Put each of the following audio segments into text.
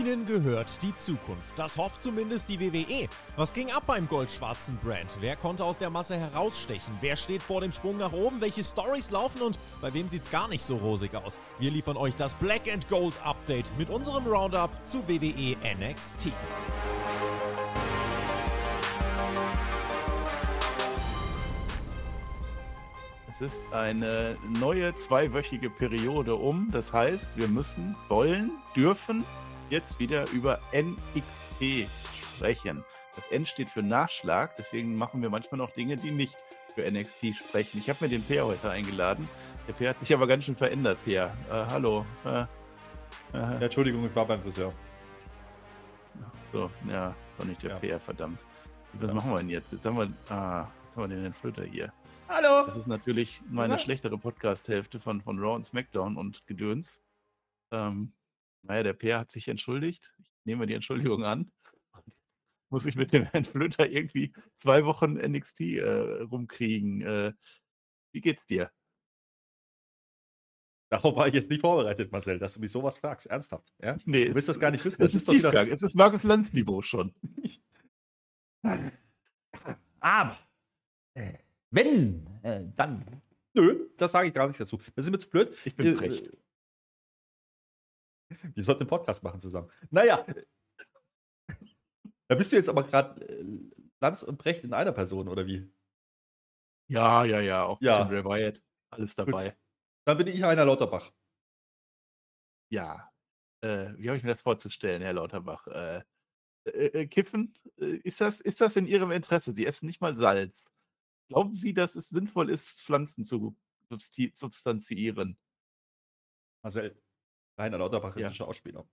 Ihnen gehört die Zukunft. Das hofft zumindest die WWE. Was ging ab beim goldschwarzen Brand? Wer konnte aus der Masse herausstechen? Wer steht vor dem Sprung nach oben? Welche Stories laufen und bei wem sieht's gar nicht so rosig aus? Wir liefern euch das Black and Gold Update mit unserem Roundup zu WWE NXT. Es ist eine neue zweiwöchige Periode um. Das heißt, wir müssen, wollen, dürfen jetzt wieder über NXT sprechen. Das N steht für Nachschlag, deswegen machen wir manchmal noch Dinge, die nicht für NXT sprechen. Ich habe mir den Peer heute eingeladen. Der Peer hat sich aber ganz schön verändert, Peer. Äh, hallo. Äh, äh. Entschuldigung, ich war beim Friseur. So, ja, das war nicht der ja. Peer, verdammt. Was verdammt. machen wir denn jetzt? Jetzt haben wir, ah, jetzt haben wir den Flöter hier. Hallo! Das ist natürlich meine ja. schlechtere Podcast-Hälfte von, von Raw und SmackDown und Gedöns. Ähm, naja, der Peer hat sich entschuldigt. Ich nehme die Entschuldigung an. Muss ich mit dem Herrn Flöter irgendwie zwei Wochen NXT äh, rumkriegen. Äh, wie geht's dir? Darauf war ich jetzt nicht vorbereitet, Marcel, dass du mich sowas fragst. Ernsthaft. Ja? Nee, du willst das gar nicht wissen. Das, das ist, ist doch wieder. Es ist Markus Lanz-Niveau schon. Aber, äh, wenn, äh, dann. Nö, das sage ich gar nicht dazu. Das ist mir zu blöd. Ich bin frech. Wir sollten einen Podcast machen zusammen. Naja. Da bist du jetzt aber gerade äh, Lanz und Brecht in einer Person, oder wie? Ja, ja, ja. Auch ja. Ray Wyatt. Alles dabei. Gut. Dann bin ich einer Lauterbach. Ja. Äh, wie habe ich mir das vorzustellen, Herr Lauterbach? Äh, äh, äh Kiffen, äh, ist, das, ist das in Ihrem Interesse? Sie essen nicht mal Salz. Glauben Sie, dass es sinnvoll ist, Pflanzen zu substanzieren? Marcel, Rainer Lauterbach ist ja. ein Schauspieler.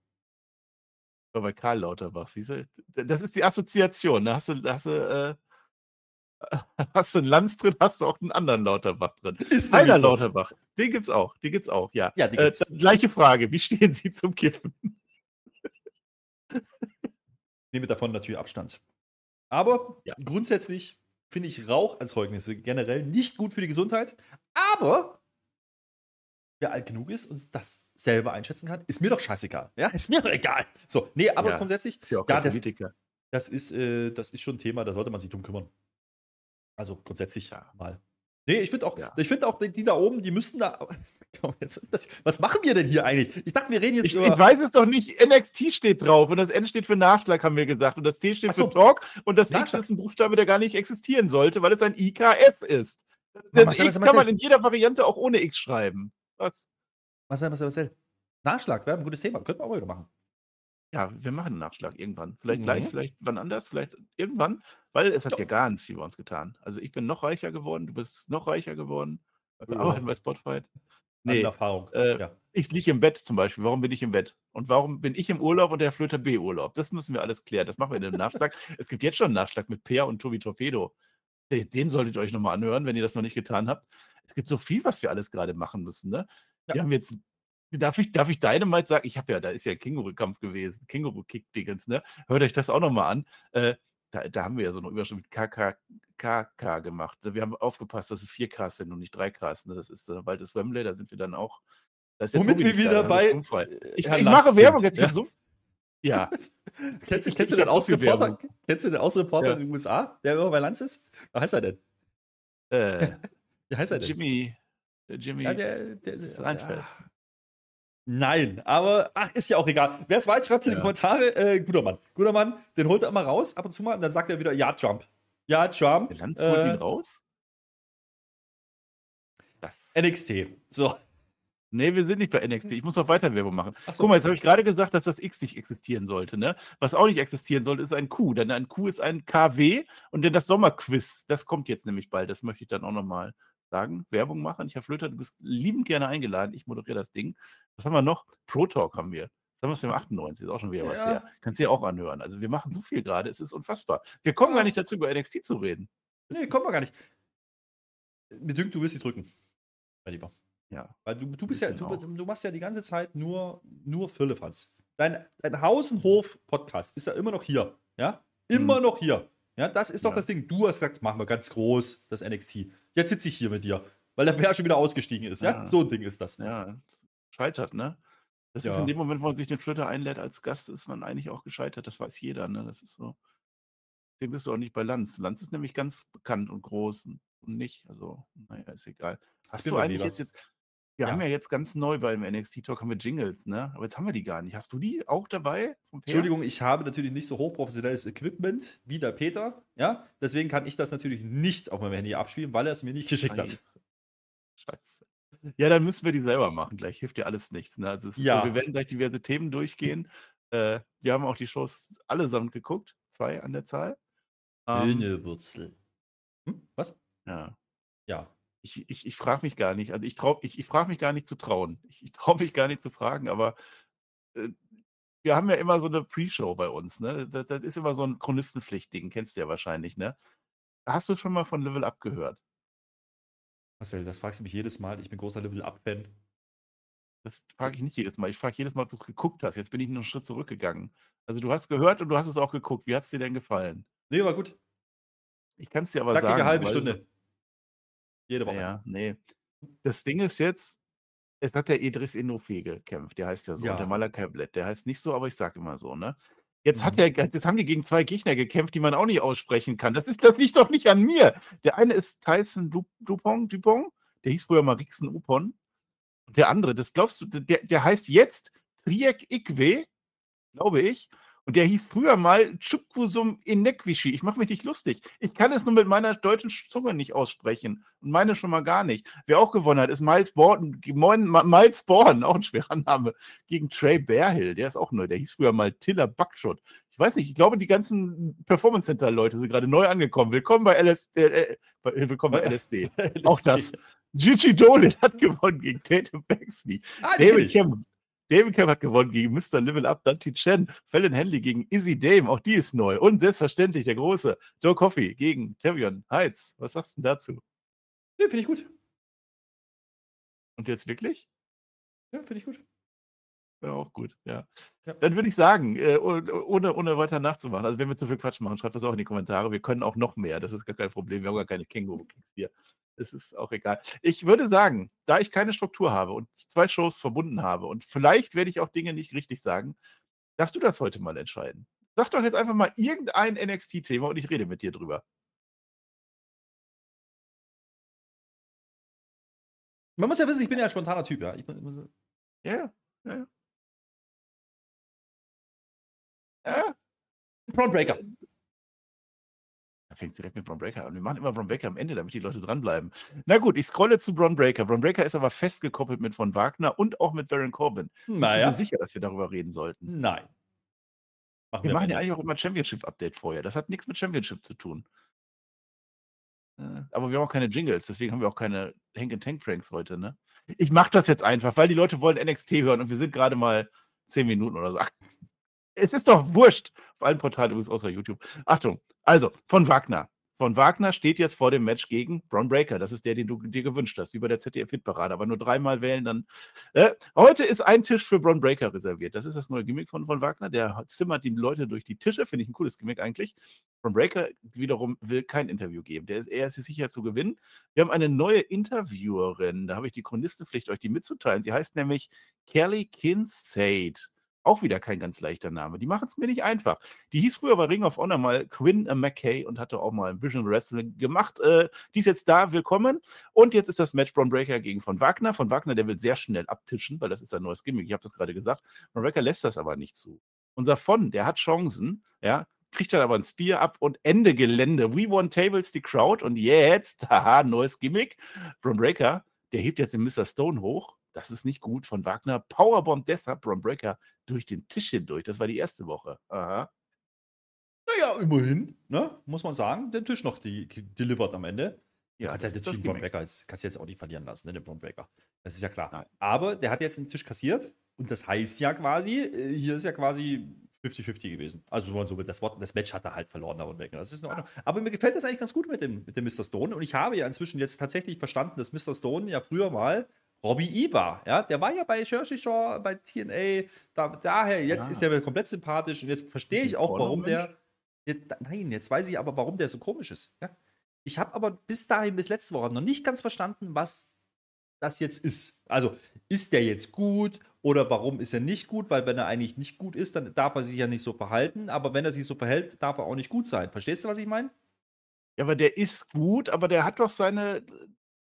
Aber bei Karl Lauterbach, siehst du? Das ist die Assoziation. Da hast du, hast du, äh, hast du einen Lanz drin, hast du auch einen anderen Lauterbach drin. Ist Rainer so. Lauterbach, den gibt's auch. Den gibt's auch, ja. ja äh, gleiche Frage. Wie stehen Sie zum Kiffen? Ich nehme davon natürlich Abstand. Aber ja. grundsätzlich finde ich Raucherzeugnisse generell nicht gut für die Gesundheit. Aber wer alt genug ist und das selber einschätzen kann, ist mir doch scheißegal. Ja, ist mir doch egal. So, nee, aber ja, grundsätzlich, ist ja, ja das, das, ist, äh, das ist schon ein Thema, da sollte man sich drum kümmern. Also grundsätzlich ja. mal. Nee, ich finde auch, ja. ich auch, die, die da oben, die müssten da. Was machen wir denn hier eigentlich? Ich dachte, wir reden jetzt ich, über. Ich weiß es doch nicht. NXT steht drauf und das N steht für Nachschlag, haben wir gesagt. Und das T steht so. für Talk und das Nachschlag. X ist ein Buchstabe, der gar nicht existieren sollte, weil es ein IKF ist. Das Marcel, X kann man in jeder Variante auch ohne X schreiben. Was? Marcel, Marcel, Marcel. Nachschlag wäre ein gutes Thema. Könnten wir auch wieder machen. Ja, wir machen einen Nachschlag irgendwann. Vielleicht mhm. gleich, vielleicht wann anders, vielleicht irgendwann, weil es hat Doch. ja ganz viel bei uns getan. Also ich bin noch reicher geworden, du bist noch reicher geworden. Wir arbeiten bei Spotify. Nee, Erfahrung. Äh, ja. Ich liege im Bett zum Beispiel. Warum bin ich im Bett? Und warum bin ich im Urlaub und der Flöter B Urlaub? Das müssen wir alles klären. Das machen wir in dem Nachschlag. es gibt jetzt schon einen Nachschlag mit Peer und Tobi Torpedo. Den, den solltet ihr euch nochmal anhören, wenn ihr das noch nicht getan habt. Es gibt so viel, was wir alles gerade machen müssen. Ne? Ja. Wir haben jetzt Darf ich, darf ich Dynamite sagen? Ich habe ja, da ist ja Känguru-Kampf gewesen, Känguru-Kick-Dingens, ne? Hört euch das auch nochmal an. Äh, da, da, haben wir ja so eine Überschrift mit KKK gemacht. Ne? Wir haben aufgepasst, dass es 4K sind und nicht 3K. Ne? Das ist äh, bald das Wembley, da sind wir dann auch. Womit wir wieder bei. Ich, ich mache Werbung jetzt ja. so. Ja. kennst, du, kennst, du den Ausreporter, kennst du den Ausreporter ja. in den USA, der immer bei Lanz ist? Wie heißt er denn? Äh, Wie heißt er denn? Jimmy. Jimmy ja, der, der, der, Reinfeld. Nein, aber ach, ist ja auch egal. Wer es weiß, schreibt es in die Kommentare. Äh, guter Mann. Guter Mann, den holt er immer raus, ab und zu mal, und dann sagt er wieder, ja, Trump. Ja, Trump. Der Lanz holt äh, ihn raus? Das. NXT. So. Nee, wir sind nicht bei NXT. Ich muss noch weiter Werbung machen. So. Guck mal, jetzt habe ich gerade gesagt, dass das X nicht existieren sollte. Ne? Was auch nicht existieren sollte, ist ein Q. Denn ein Q ist ein KW und dann das Sommerquiz. Das kommt jetzt nämlich bald. Das möchte ich dann auch nochmal sagen, Werbung machen. Ich habe Flöter, du bist liebend gerne eingeladen. Ich moderiere das Ding. Was haben wir noch? Pro Talk haben wir. Das haben wir es im 98, ist auch schon wieder ja. was her. Kannst du dir auch anhören. Also wir machen so viel gerade, es ist unfassbar. Wir kommen ja. gar nicht dazu, über NXT zu reden. Das nee, kommen wir gar nicht. Mir dünkt, du willst sie drücken. Mein Lieber. Ja. Weil du, du bist ja, du, du, machst ja die ganze Zeit nur, nur Firlefanz. Dein, dein Haus- und Hof-Podcast ist ja immer noch hier. Ja? Immer hm. noch hier. Ja, das ist doch ja. das Ding. Du hast gesagt, machen wir ganz groß das NXT. Jetzt sitze ich hier mit dir, weil der Bär schon wieder ausgestiegen ist. Ja, ja? so ein Ding ist das. Ja, scheitert, ne? Das ist in dem Moment, wo man sich den Flöter einlädt als Gast, ist man eigentlich auch gescheitert. Das weiß jeder, ne? Das ist so. Deswegen bist du auch nicht bei Lanz. Lanz ist nämlich ganz bekannt und groß und nicht. Also, naja, ist egal. Hast bin du eigentlich lieber. jetzt, jetzt wir Ja. haben ja jetzt ganz neu beim NXT Talk haben wir Jingles, ne? Aber jetzt haben wir die gar nicht. Hast du die auch dabei? Entschuldigung, ich habe natürlich nicht so hochprofessionelles Equipment wie der Peter. Ja, deswegen kann ich das natürlich nicht auf meinem Handy abspielen, weil er es mir nicht geschickt hat. Scheiße. Scheiße. Ja, dann müssen wir die selber machen. Gleich hilft dir alles nichts. Ne? Also Ja. so, wir werden gleich diverse Themen durchgehen. Äh, wir haben auch die Shows allesamt geguckt. Zwei an der Zahl. Ähm, Hühnewurzel. Hm? Was? ja. Ja. Ich, ich, ich frage mich gar nicht. Also ich trau, ich, ich frage mich gar nicht zu trauen. Ich, ich traue mich gar nicht zu fragen, aber äh, wir haben ja immer so eine Pre-Show bei uns. Ne? Das, das ist immer so ein Chronistenpflichtding, kennst du ja wahrscheinlich, ne? Hast du schon mal von Level Up gehört? Marcel, das fragst du mich jedes Mal. Ich bin großer Level-Up-Fan. Das frage ich nicht jedes Mal. Ich frage jedes Mal, ob du es geguckt hast. Jetzt bin ich noch einen Schritt zurückgegangen. Also du hast gehört und du hast es auch geguckt. Wie hat es dir denn gefallen? Nee, war gut. Ich kann es dir aber Knackige sagen. halbe Stunde. Jede Woche. ja, nee. Das Ding ist jetzt, es hat der Idris Inofe gekämpft. Der heißt ja so. Ja. Der Malakai Blatt. Der heißt nicht so, aber ich sage immer so, ne? Jetzt, hat Mhm. der, jetzt haben die gegen zwei Gegner gekämpft, die man auch nicht aussprechen kann. Das, ist, das liegt doch nicht an mir. Der eine ist Tyson Du- Dupont, Dupont. Der hieß früher mal Rixen Upon. Und der andere, das glaubst du, der, der heißt jetzt Triek Ikwe, glaube ich. Und der hieß früher mal Chukwusum Inekwishi. Ich mache mich nicht lustig. Ich kann es nur mit meiner deutschen Zunge nicht aussprechen. Und meine schon mal gar nicht. Wer auch gewonnen hat, ist Miles Born, Miles Born, auch ein schwerer Name, gegen Trey Bearhill. Der ist auch neu. Der hieß früher mal Tiller Buckshot. Ich weiß nicht, ich glaube, die ganzen Performance Center Leute sind gerade neu angekommen. Willkommen bei LSD. Äh, bei- willkommen bei LSD. Auch das. Gigi Dolan hat gewonnen gegen Tatum Baxley. Ah, David. Kemp. David Kemp hat gewonnen gegen Mr. Level Up, Dante Chen, Fallon Henley gegen Izzy Dame, auch die ist neu. Und selbstverständlich der große Joe Coffey gegen Tavion Heights. Was sagst du denn dazu? Nee, finde ich gut. Und jetzt wirklich? Ja, finde ich gut. Ja, auch gut, ja. Ja. Dann würde ich sagen, äh, oh- ohne, ohne weiter nachzumachen, also wenn wir zu viel Quatsch machen, schreibt das auch in die Kommentare. Wir können auch noch mehr, das ist gar kein Problem. Wir haben gar keine Känguru-Kicks hier. Es ist auch egal. Ich würde sagen, da ich keine Struktur habe und zwei Shows verbunden habe und vielleicht werde ich auch Dinge nicht richtig sagen, darfst du das heute mal entscheiden. Sag doch jetzt einfach mal irgendein NXT-Thema und ich rede mit dir drüber. Man muss ja wissen, ich bin ja ein spontaner Typ, ja. Muss- Ja, ja, ja. ja. Ja, Fängt direkt mit Bron Breaker an. Wir machen immer Bron Breaker am Ende, damit die Leute dranbleiben. Na gut, ich scrolle zu Bron Breaker. Bron Breaker ist aber festgekoppelt mit von Wagner und auch mit Baron Corbin. Bist du Naja. sicher, dass wir darüber reden sollten? Nein. Machen Wir machen am ja eigentlich auch immer Championship-Update vorher. Das hat nichts mit Championship zu tun. Äh, Aber wir haben auch keine Jingles, deswegen haben wir auch keine Hank-and-Tank-Pranks heute, ne? Ich mache das jetzt einfach, weil die Leute wollen NXT hören und wir sind gerade mal zehn Minuten oder so. Ach, es ist doch wurscht. Auf allen Portalen übrigens außer YouTube. Achtung, also von Wagner. Von Wagner steht jetzt vor dem Match gegen Braun Breaker. Das ist der, den du dir gewünscht hast, wie bei der ZDF-Hitparade. Aber nur dreimal wählen, dann. Äh, heute ist ein Tisch für Braun Breaker reserviert. Das ist das neue Gimmick von, von Wagner. Der zimmert die Leute durch die Tische. Finde ich ein cooles Gimmick eigentlich. Braun Breaker wiederum will kein Interview geben. Der ist, er ist sich sicher zu gewinnen. Wir haben eine neue Interviewerin. Da habe ich die Chronistenpflicht, euch die mitzuteilen. Sie heißt nämlich Kelly Kincaid. Auch wieder kein ganz leichter Name. Die machen es mir nicht einfach. Die hieß früher bei Ring of Honor mal Quinn äh, McKay und hatte auch mal ein Vision Wrestling gemacht. Äh, die ist jetzt da, willkommen. Und jetzt ist das Match Braun Breaker gegen von Wagner. Von Wagner, der will sehr schnell abtischen, weil das ist ein neues Gimmick. Ich habe das gerade gesagt. Braun Breaker lässt das aber nicht zu. Unser von, der hat Chancen, ja, kriegt dann aber ein Spear ab und Ende Gelände. We won tables the crowd und jetzt, haha, neues Gimmick. Braun Breaker, der hebt jetzt den Mr. Stone hoch. Das ist nicht gut von Wagner. Powerbomb deshalb Braun Breaker durch den Tisch hindurch. Das war die erste Woche. Aha. Naja, immerhin, ne? muss man sagen, den Tisch noch die, delivered am Ende. Ja, kannst das ja ist den. Breaker jetzt, kannst du jetzt auch nicht verlieren lassen, ne, den Braun Breaker. Das ist ja klar. Nein. Aber der hat jetzt einen Tisch kassiert und das heißt ja quasi, äh, hier ist ja quasi 50-50 gewesen. Also, man so will, das, Wort, das Match hat er halt verloren, Braun Breaker. Das ist in Ordnung. Aber mir gefällt das eigentlich ganz gut mit dem, mit dem Mr. Stone und ich habe ja inzwischen jetzt tatsächlich verstanden, dass Mr. Stone ja früher mal Robbie E war. Ja? Der war ja bei Jersey Shore, bei TNA. Da, daher, jetzt Ja. ist der komplett sympathisch und jetzt verstehe ich auch, warum der. Jetzt, nein, jetzt weiß ich aber, warum der so komisch ist. Ja? Ich habe aber bis dahin, bis letzte Woche, noch nicht ganz verstanden, was das jetzt ist. Also, ist der jetzt gut Oder warum ist er nicht gut? Weil wenn er eigentlich nicht gut ist, dann darf er sich ja nicht so verhalten. Aber wenn er sich so verhält, darf er auch nicht gut sein. Verstehst du, was ich meine? Ja, aber der ist gut, aber der hat doch seine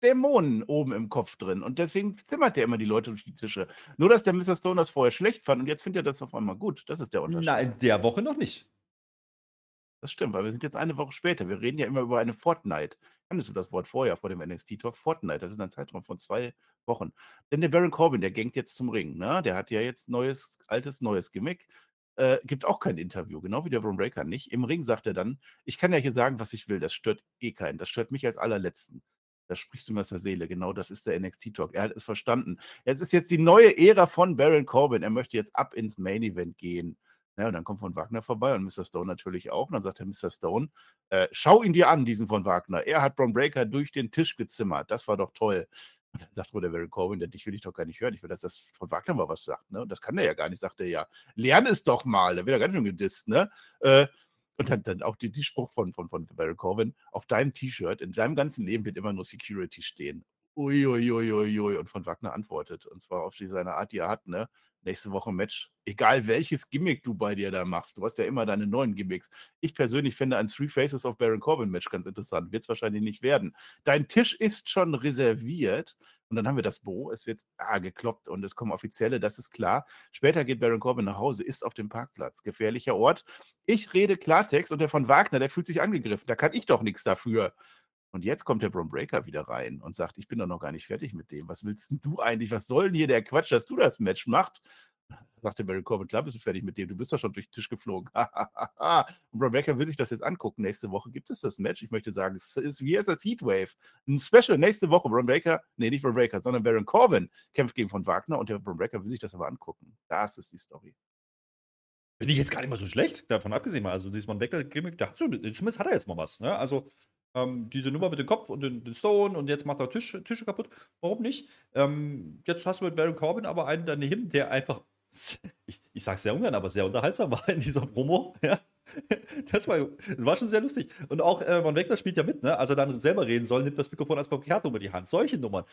Dämonen oben im Kopf drin. Und deswegen zimmert der immer die Leute durch die Tische. Nur, dass der Mr. Stone das vorher schlecht fand und jetzt findet er das auf einmal gut. Das ist der Unterschied. Nein, in der Woche noch nicht. Das stimmt, weil wir sind jetzt eine Woche später. Wir reden ja immer über eine Fortnite. Kannst du das Wort vorher vor dem NXT-Talk? Fortnite, das ist ein Zeitraum von zwei Wochen. Denn der Baron Corbin, der gängt jetzt zum Ring. Ne? Der hat ja jetzt neues, altes, neues Gimmick. Äh, gibt auch kein Interview, genau wie der Braun Breaker nicht. Im Ring sagt er dann, ich kann ja hier sagen, was ich will, das stört eh keinen. Das stört mich als allerletzten. Da sprichst du mir aus der Seele. Genau das ist der NXT-Talk. Er hat es verstanden. Es ist jetzt die neue Ära von Baron Corbin. Er möchte jetzt ab ins Main-Event gehen. Ja, und dann kommt von Wagner vorbei und Mr. Stone natürlich auch. Und dann sagt der Mr. Stone, äh, schau ihn dir an, diesen von Wagner. Er hat Braun Breaker durch den Tisch gezimmert. Das war doch toll. Und dann sagt der Baron Corbin, dich will ich doch gar nicht hören. Ich will, dass das von Wagner mal was sagt. Ne? Und das kann er ja gar nicht, sagt er ja. Lern es doch mal. Da wird er ganz schön gedisst. Ne? Äh, und dann, dann auch die, die Spruch von, von, von Baron Corbin, auf deinem T-Shirt, in deinem ganzen Leben wird immer nur Security stehen. Uiuiuiui. Ui, ui, und von Wagner antwortet. Und zwar auf seine Art, die er hat, ne? Nächste Woche Match. Egal welches Gimmick du bei dir da machst. Du hast ja immer deine neuen Gimmicks. Ich persönlich finde ein Three Faces of Baron Corbin Match ganz interessant. Wird es wahrscheinlich nicht werden. Dein Tisch ist schon reserviert. Und dann haben wir das Bo. Es wird ah, gekloppt und es kommen Offizielle, das ist klar. Später geht Baron Corbin nach Hause, ist auf dem Parkplatz. Gefährlicher Ort. Ich rede Klartext und der von Wagner, der fühlt sich angegriffen. Da kann ich doch nichts dafür. Und jetzt kommt der Braun Breaker wieder rein und sagt, ich bin doch noch gar nicht fertig mit dem. Was willst du eigentlich? Was soll denn hier der Quatsch, dass du das Match machst? Sagt der Barry Corbin, klar bist du fertig mit dem, du bist doch schon durch den Tisch geflogen. und Braun Breaker will sich das jetzt angucken. Nächste Woche gibt es das Match. Ich möchte sagen, es ist wie es das Heatwave. Ein Special nächste Woche. Braun Breaker, nee, nicht Braun Breaker, sondern Baron Corbin kämpft gegen von Wagner und der Braun Breaker will sich das aber angucken. Das ist die Story. Finde ich jetzt gar nicht mal so schlecht, davon abgesehen mal. Also, dieses Mann Breaker-Gimmick, zumindest hat er jetzt mal was. Ne? Also, ähm, diese Nummer mit dem Kopf und den, den Stone und jetzt macht er Tisch, Tische kaputt. Warum nicht? Ähm, jetzt hast du mit Baron Corbin aber einen daneben, der einfach, ich, ich sag's sehr ungern, aber sehr unterhaltsam war in dieser Promo. Ja. Das war, das war schon sehr lustig. Und auch äh, Von Wegner spielt ja mit, ne? Als er dann selber reden soll, nimmt das Mikrofon als Papier über die Hand. Solche Nummern.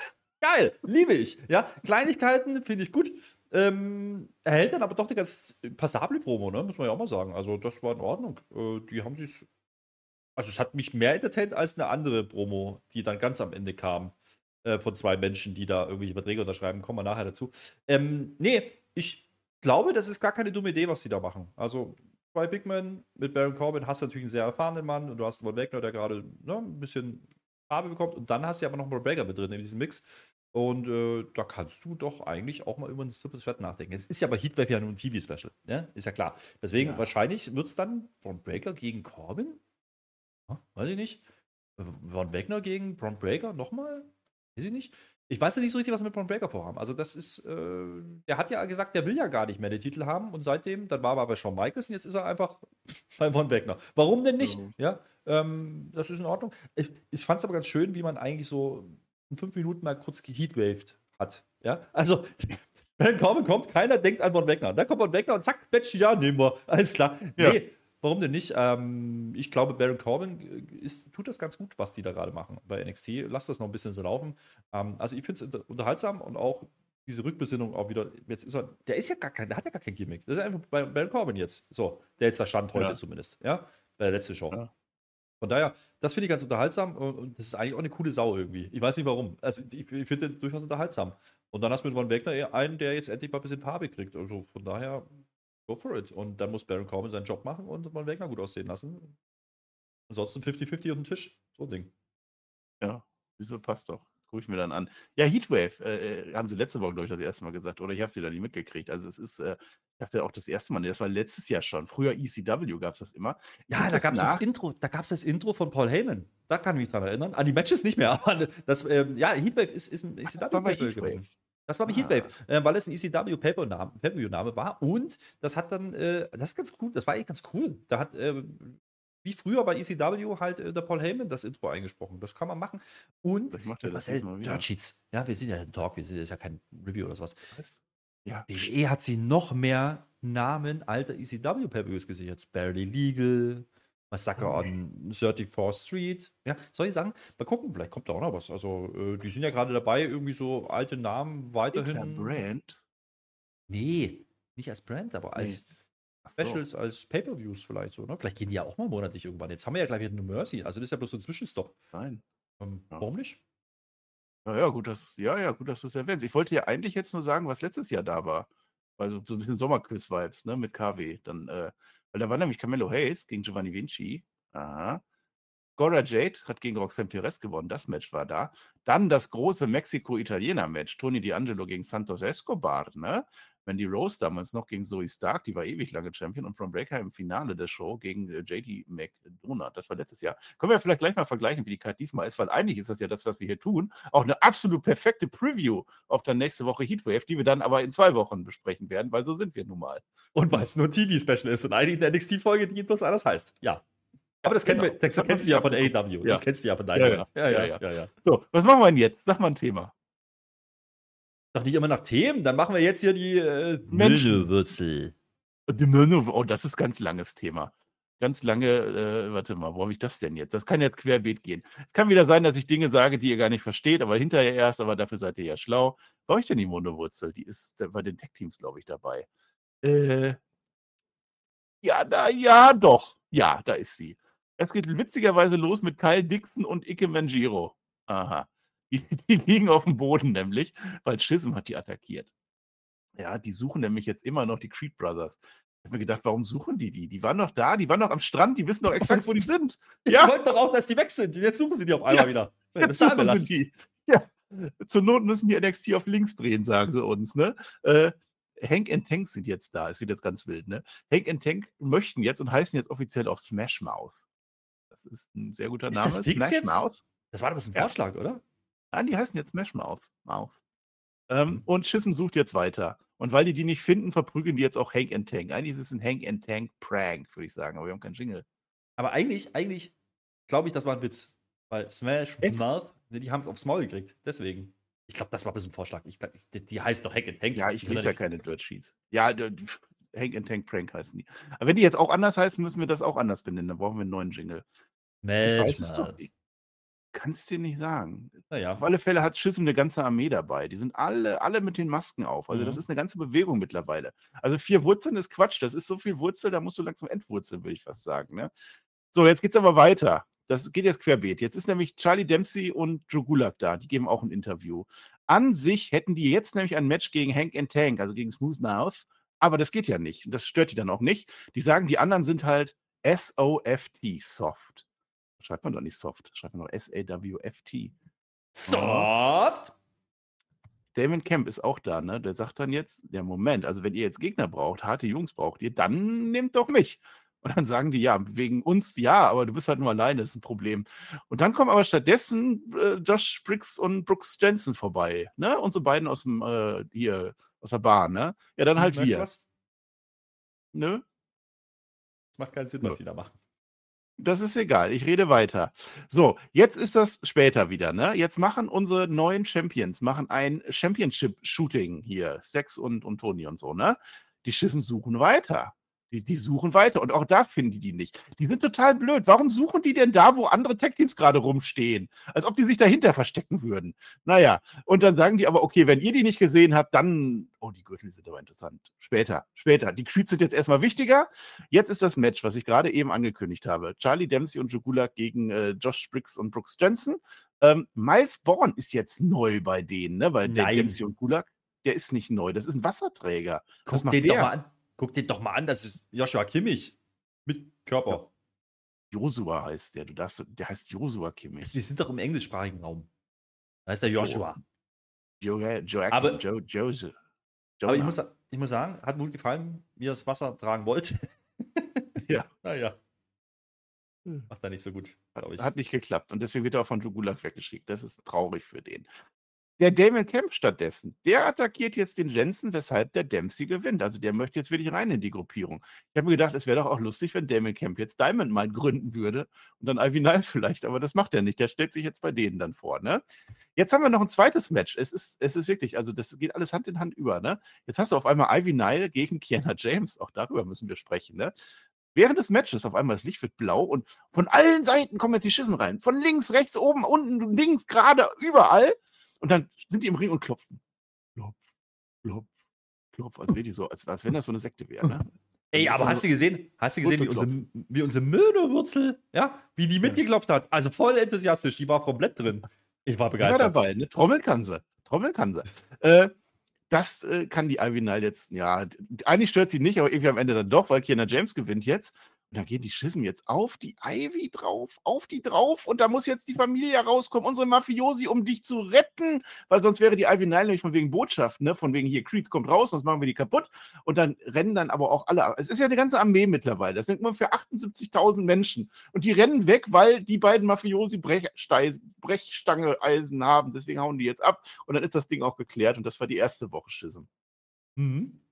Geil, liebe ich. Ja, Kleinigkeiten finde ich gut. Ähm, erhält dann aber doch eine ganz passable Promo, ne? Muss man ja auch mal sagen. Also, das war in Ordnung. Äh, die haben sich also es hat mich mehr entertaint als eine andere Promo, die dann ganz am Ende kam. Äh, von zwei Menschen, die da irgendwelche Verträge unterschreiben. Kommen wir nachher dazu. Ähm, nee, ich glaube, das ist gar keine dumme Idee, was die da machen. Also bei Big Man mit Baron Corbin hast du natürlich einen sehr erfahrenen Mann und du hast einen Wagner, der gerade ne, ein bisschen Farbe bekommt. Und dann hast du aber noch einen Breaker mit drin in diesem Mix. Und äh, da kannst du doch eigentlich auch mal über ein Super Threat nachdenken. Es ist ja bei Heatwave ja nur ein TV-Special. Ne? Ist ja klar. Deswegen ja. wahrscheinlich wird es dann Braun Breaker gegen Corbin Weiß ich nicht. Von Wegner gegen Braun Breaker nochmal? Weiß ich nicht. Ich weiß ja nicht so richtig, was wir mit Braun Breaker vorhaben. Also, das ist, äh, der hat ja gesagt, der will ja gar nicht mehr den Titel haben und seitdem, dann war er aber bei Shawn Michaels und jetzt ist er einfach bei Von Wegner. Warum denn nicht? Mhm. Ja, ähm, das ist in Ordnung. Ich, ich fand es aber ganz schön, wie man eigentlich so in fünf Minuten mal kurz geheatwaved hat. Ja, also, wenn Corbin kommt, keiner denkt an Von Wegner. Dann kommt Von Wegner und zack, Match, ja, nehmen wir. Alles klar. Ja. Nee, Warum denn nicht? Ähm, ich glaube, Baron Corbin äh, ist, tut das ganz gut, was die da gerade machen bei NXT. Lass das noch ein bisschen so laufen. Ähm, also ich finde es unterhaltsam und auch diese Rückbesinnung auch wieder. Jetzt ist er, der ist ja gar kein, der hat ja gar kein Gimmick. Das ist einfach bei Baron Corbin jetzt. So, der jetzt da stand heute ja. zumindest. Ja, bei der letzten Show. Ja. Von daher, das finde ich ganz unterhaltsam und, das ist eigentlich auch eine coole Sau irgendwie. Ich weiß nicht warum. Also ich, ich finde den durchaus unterhaltsam. Und dann hast du mit Von Wegner einen, der jetzt endlich mal ein bisschen Farbe kriegt. Also von daher go for it. Und dann muss Baron Corbin seinen Job machen und mal Wegner gut aussehen lassen. Ansonsten 50-50 auf den Tisch. So ein Ding. Ja, wieso passt doch. Gucke ich mir dann an. Ja, Heatwave, äh, äh, haben sie letzte Woche, glaube ich, das erste Mal gesagt. Oder ich habe es wieder nie mitgekriegt. Also, es ist, äh, ich dachte auch das erste Mal, das war letztes Jahr schon. Früher ECW gab es das immer. Ja, da gab es das Intro. Da gab es das Intro von Paul Heyman. Da kann ich mich dran erinnern. An die Matches nicht mehr, aber das, ähm, ja, Heatwave ist, ist ein ECW gewesen. Das war bei ah. Heatwave, äh, weil es ein ECW Pay-Per-View-Name war. Und das hat dann, äh, das ist ganz cool, das war eigentlich ganz cool. Da hat, äh, wie früher bei ECW, halt äh, der Paul Heyman das Intro eingesprochen. Das kann man machen. Und Marcel, Dirt Sheets. Ja, wir sind ja ein Talk, wir sind ja kein Review oder sowas. Was? Ja. WWE hat sie noch mehr Namen alter ECW Pay-Per-Views gesichert. Barely Legal, Massacre on 34th Street. Ja, soll ich sagen? Mal gucken, vielleicht kommt da auch noch was. Also, äh, die sind ja gerade dabei, irgendwie so alte Namen weiterhin. Brand? Nee, nicht als Brand, aber als Nee. Ach so. Specials, als Pay-Per-Views vielleicht so, ne? Vielleicht gehen die ja auch mal monatlich irgendwann. Jetzt haben wir ja gleich wieder eine Mercy. Also das ist ja bloß so ein Zwischenstopp. Nein. Ähm, Ja. Warum nicht? Ja, ja, gut, dass, ja, ja, gut, dass du es erwähnst. Ich wollte ja eigentlich jetzt nur sagen, was letztes Jahr da war. Also so ein bisschen Sommerquiz-Vibes, ne, mit KW. Dann, äh, weil da war nämlich Camelo Hayes gegen Giovanni Vinci. Aha. Gora Jade hat gegen Roxanne Perez gewonnen. Das Match war da. Dann das große Mexiko-Italiener-Match. Tony D'Angelo gegen Santos Escobar, ne? Mandy Rose damals noch gegen Zoe Stark, die war ewig lange Champion. Und From Breaker im Finale der Show gegen äh, JD McDonough. Das war letztes Jahr. Können wir vielleicht gleich mal vergleichen, wie die Karte diesmal ist, weil eigentlich ist das ja das, was wir hier tun. Auch eine absolut perfekte Preview auf dann nächste Woche Heatwave, die wir dann aber in zwei Wochen besprechen werden, weil so sind wir nun mal. Und weil es nur TV-Special ist und eigentlich eine NXT-Folge, die bloß anders heißt. Ja. Aber das, Genau. wir, das Das kennst du ja von. AEW. Ja. Das kennst du ja von Ja, Dynamite. ja. Ja, ja, Ja, ja, ja. So, was machen wir denn jetzt? Sag mal ein Thema. Doch nicht immer nach Themen. Dann machen wir jetzt hier die äh, Menschen. Menüwürzel. Oh, das ist ganz langes Thema. Ganz lange, äh, warte mal, wo habe ich das denn jetzt? Das kann jetzt querbeet gehen. Es kann wieder sein, dass ich Dinge sage, die ihr gar nicht versteht, aber hinterher erst, aber dafür seid ihr ja schlau. Brauche ich denn die Monowurzel? Die ist äh, bei den Tech-Teams, glaube ich, dabei. Äh, ja, da, ja, doch. Ja, da ist sie. Es geht witzigerweise los mit Kyle Dixon und Ike Manjiro. Aha. Die, die liegen auf dem Boden nämlich, weil Schism hat die attackiert. Ja, die suchen nämlich jetzt immer noch die Creed Brothers. Ich habe mir gedacht, warum suchen die die? Die waren doch da, die waren doch am Strand, die wissen doch exakt, wo die sind. Ich Ja, wollte doch auch, dass die weg sind. Jetzt suchen sie die auf einmal Ja, wieder. jetzt wir suchen das. sie die. Ja, zur Not müssen die NXT auf links drehen, sagen sie uns. Ne? Äh, Hank and Tank sind jetzt da, es wird jetzt ganz wild. Ne? Hank and Tank möchten jetzt und heißen jetzt offiziell auch Smash Mouth. Das ist ein sehr guter Ist Name. das Smash jetzt? Mouth. Das war doch ein Ja. Vorschlag, oder? Nein, die heißen jetzt Smash Mouth. Mouth. Ähm, Mhm. und Schism sucht jetzt weiter. Und weil die die nicht finden, verprügeln die jetzt auch Hank and Tank. Eigentlich ist es ein Hank and Tank Prank, würde ich sagen, aber wir haben keinen Jingle. Aber eigentlich, eigentlich glaube ich, das war ein Witz. Weil Smash Echt? Mouth, ne, die haben es aufs Maul gekriegt. Deswegen. Ich glaube, das war ein bisschen ein Vorschlag. Ich ich, die, die heißt doch Hack and Tank. Ja, ich lese ja nicht? keine Dirt Sheets. Ja, Hank and Tank Prank heißen die. Aber wenn die jetzt auch anders heißen, müssen wir das auch anders benennen. Dann brauchen wir einen neuen Jingle. Ich Smash weiß es doch. Mouth. Ich kann es dir nicht sagen. Naja. Auf alle Fälle hat Schism eine ganze Armee dabei. Die sind alle, alle mit den Masken auf. Also das Mhm. ist eine ganze Bewegung mittlerweile. Also vier Wurzeln ist Quatsch. Das ist so viel Wurzel, da musst du langsam entwurzeln, würde ich fast sagen. Ne? So, jetzt geht's aber weiter. Das geht jetzt querbeet. Jetzt ist nämlich Charlie Dempsey und Joe Gulak da. Die geben auch ein Interview. An sich hätten die jetzt nämlich ein Match gegen Hank and Tank, also gegen Smooth Mouth. Aber das geht ja nicht. Und das stört die dann auch nicht. Die sagen, die anderen sind halt S-O-F-T, soft. Schreibt man doch nicht soft, schreibt man doch S-A-W-F-T. Soft. Damon Kemp ist auch da, ne? Der sagt dann jetzt, der Moment, also wenn ihr jetzt Gegner braucht, harte Jungs braucht ihr, dann nehmt doch mich. Und dann sagen die, ja, wegen uns ja, aber du bist halt nur alleine, ist ein Problem. Und dann kommen aber stattdessen äh, Josh Briggs und Brooks Jensen vorbei, ne? Unsere beiden aus dem, äh, hier, aus der Bahn, ne? Ja, dann halt Merkst du wir, was? ne? Das macht keinen Sinn, Ja. was die da machen. Das ist egal, ich rede weiter. So, jetzt ist das später wieder, ne? Jetzt machen unsere neuen Champions, machen ein Championship-Shooting hier, Sex und, und Toni und so, ne? Die Schissen suchen weiter. Die, die suchen weiter und auch da finden die die nicht. Die sind total blöd. Warum suchen die denn da, wo andere Tech-Teams gerade rumstehen? Als ob die sich dahinter verstecken würden. Naja, und dann sagen die aber, okay, wenn ihr die nicht gesehen habt, dann, oh, die Gürtel sind aber interessant. Später, später. Die Creeds sind jetzt erstmal wichtiger. Jetzt ist das Match, was ich gerade eben angekündigt habe. Charlie Dempsey und Jogula gegen äh, Josh Briggs und Brooks Jensen. Ähm, Miles Bourne ist jetzt neu bei denen, ne? Weil. Dempsey und Gulak, der ist nicht neu. Das ist ein Wasserträger. Was Guck den der? doch mal an. Guck den doch mal an, das ist Joshua Kimmich. Mit Körper. Josua heißt der. Du darfst, der heißt Josua Kimmich. Wir sind doch im englischsprachigen Raum. Da ist der Joshua. Jo, Joachim, Aber- jo, Jose. Aber ich muss, ich muss sagen, hat mir gut gefallen, wie er das Wasser tragen wollte. Ja. Naja. Hm. Macht er nicht so gut, glaube ich. Hat nicht geklappt und deswegen wird er auch von Jugulak weggeschickt. Das ist traurig für den. Der Damon Kemp stattdessen, der attackiert jetzt den Jensen, weshalb der Dempsey gewinnt. Also der möchte jetzt wirklich rein in die Gruppierung. Ich habe mir gedacht, es wäre doch auch lustig, wenn Damon Kemp jetzt Diamond Mine gründen würde und dann Ivy Nile vielleicht, aber das macht er nicht. Der stellt sich jetzt bei denen dann vor. Ne? Jetzt haben wir noch ein zweites Match. Es ist, es ist wirklich, also das geht alles Hand in Hand über. Ne? Jetzt hast du auf einmal Ivy Nile gegen Kiana James. Auch darüber müssen wir sprechen. Ne? Während des Matches auf einmal das Licht wird blau und von allen Seiten kommen jetzt die Schüssen rein. Von links, rechts, oben, unten, links, gerade, überall. Und dann sind die im Ring und klopfen. Klopf, klopf, Klopf, als, wäre die so, als, als wenn das so eine Sekte wäre, ne? Ey, aber hast du gesehen, hast du gesehen, wie unsere, wie unsere Möhnewurzel, ja, wie die mitgeklopft hat? Also voll enthusiastisch, die war komplett drin. Ich war begeistert. War dabei, ne? Trommeln kann sie. Trommeln kann sie. Äh, das äh, kann die Ivy Nile jetzt, ja, eigentlich stört sie nicht, aber irgendwie am Ende dann doch, weil Kiana James gewinnt jetzt. Und da gehen die Schism jetzt auf die Ivy drauf, auf die drauf. Und da muss jetzt die Familie herauskommen, unsere Mafiosi, um dich zu retten. Weil sonst wäre die Ivy Nile nämlich von wegen Botschaft, ne? Von wegen hier, Creed kommt raus, sonst machen wir die kaputt. Und dann rennen dann aber auch alle. Es ist ja eine ganze Armee mittlerweile. Das sind ungefähr 78.000 Menschen. Und die rennen weg, weil die beiden Mafiosi Brechstange Eisen haben. Deswegen hauen die jetzt ab. Und dann ist das Ding auch geklärt. Und das war die erste Woche Schism. Mhm.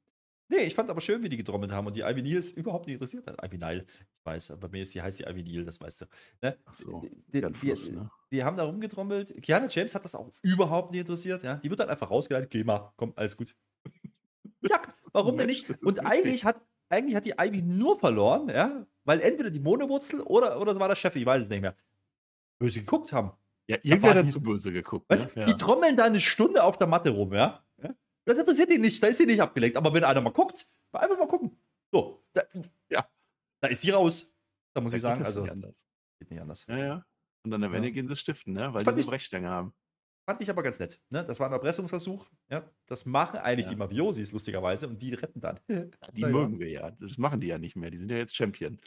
Nee, ich fand aber schön, wie die getrommelt haben und die Ivy Neal ist überhaupt nicht interessiert hat. Ivy Nile, ich weiß, aber bei mir ist sie heißt die Ivy Neal, das weißt du. Ne? Ach so, die, die, Fluss, ne? die, haben da rumgetrommelt. Kiana James hat das auch überhaupt nicht interessiert. Ja? Die wird dann einfach rausgeleitet, geh mal, komm, alles gut. ja, warum denn nicht? Und eigentlich hat, eigentlich hat die Ivy nur verloren, ja, weil entweder die Monowurzel oder, oder es war der Chef, ich weiß es nicht mehr, böse geguckt haben. Ja, irgendwer hat zu böse geguckt. Weißt, ne? ja. Die trommeln da eine Stunde auf der Matte rum, ja? Das interessiert ihn nicht, da ist sie nicht abgelenkt. Aber wenn einer mal guckt, einfach mal gucken. So, da, ja, da ist sie raus. Da muss da ich sagen, also. Nicht anders. Geht nicht anders. Ja, ja. Und dann am Ende ja. gehen sie stiften, ne? weil sie eine Brechstange haben. Fand ich aber ganz nett. Ne? Das war ein Erpressungsversuch. Ja? Das machen eigentlich ja. die Mafiosis, lustigerweise, und die retten dann. Die ja. mögen wir ja. Das machen die ja nicht mehr. Die sind ja jetzt Champion.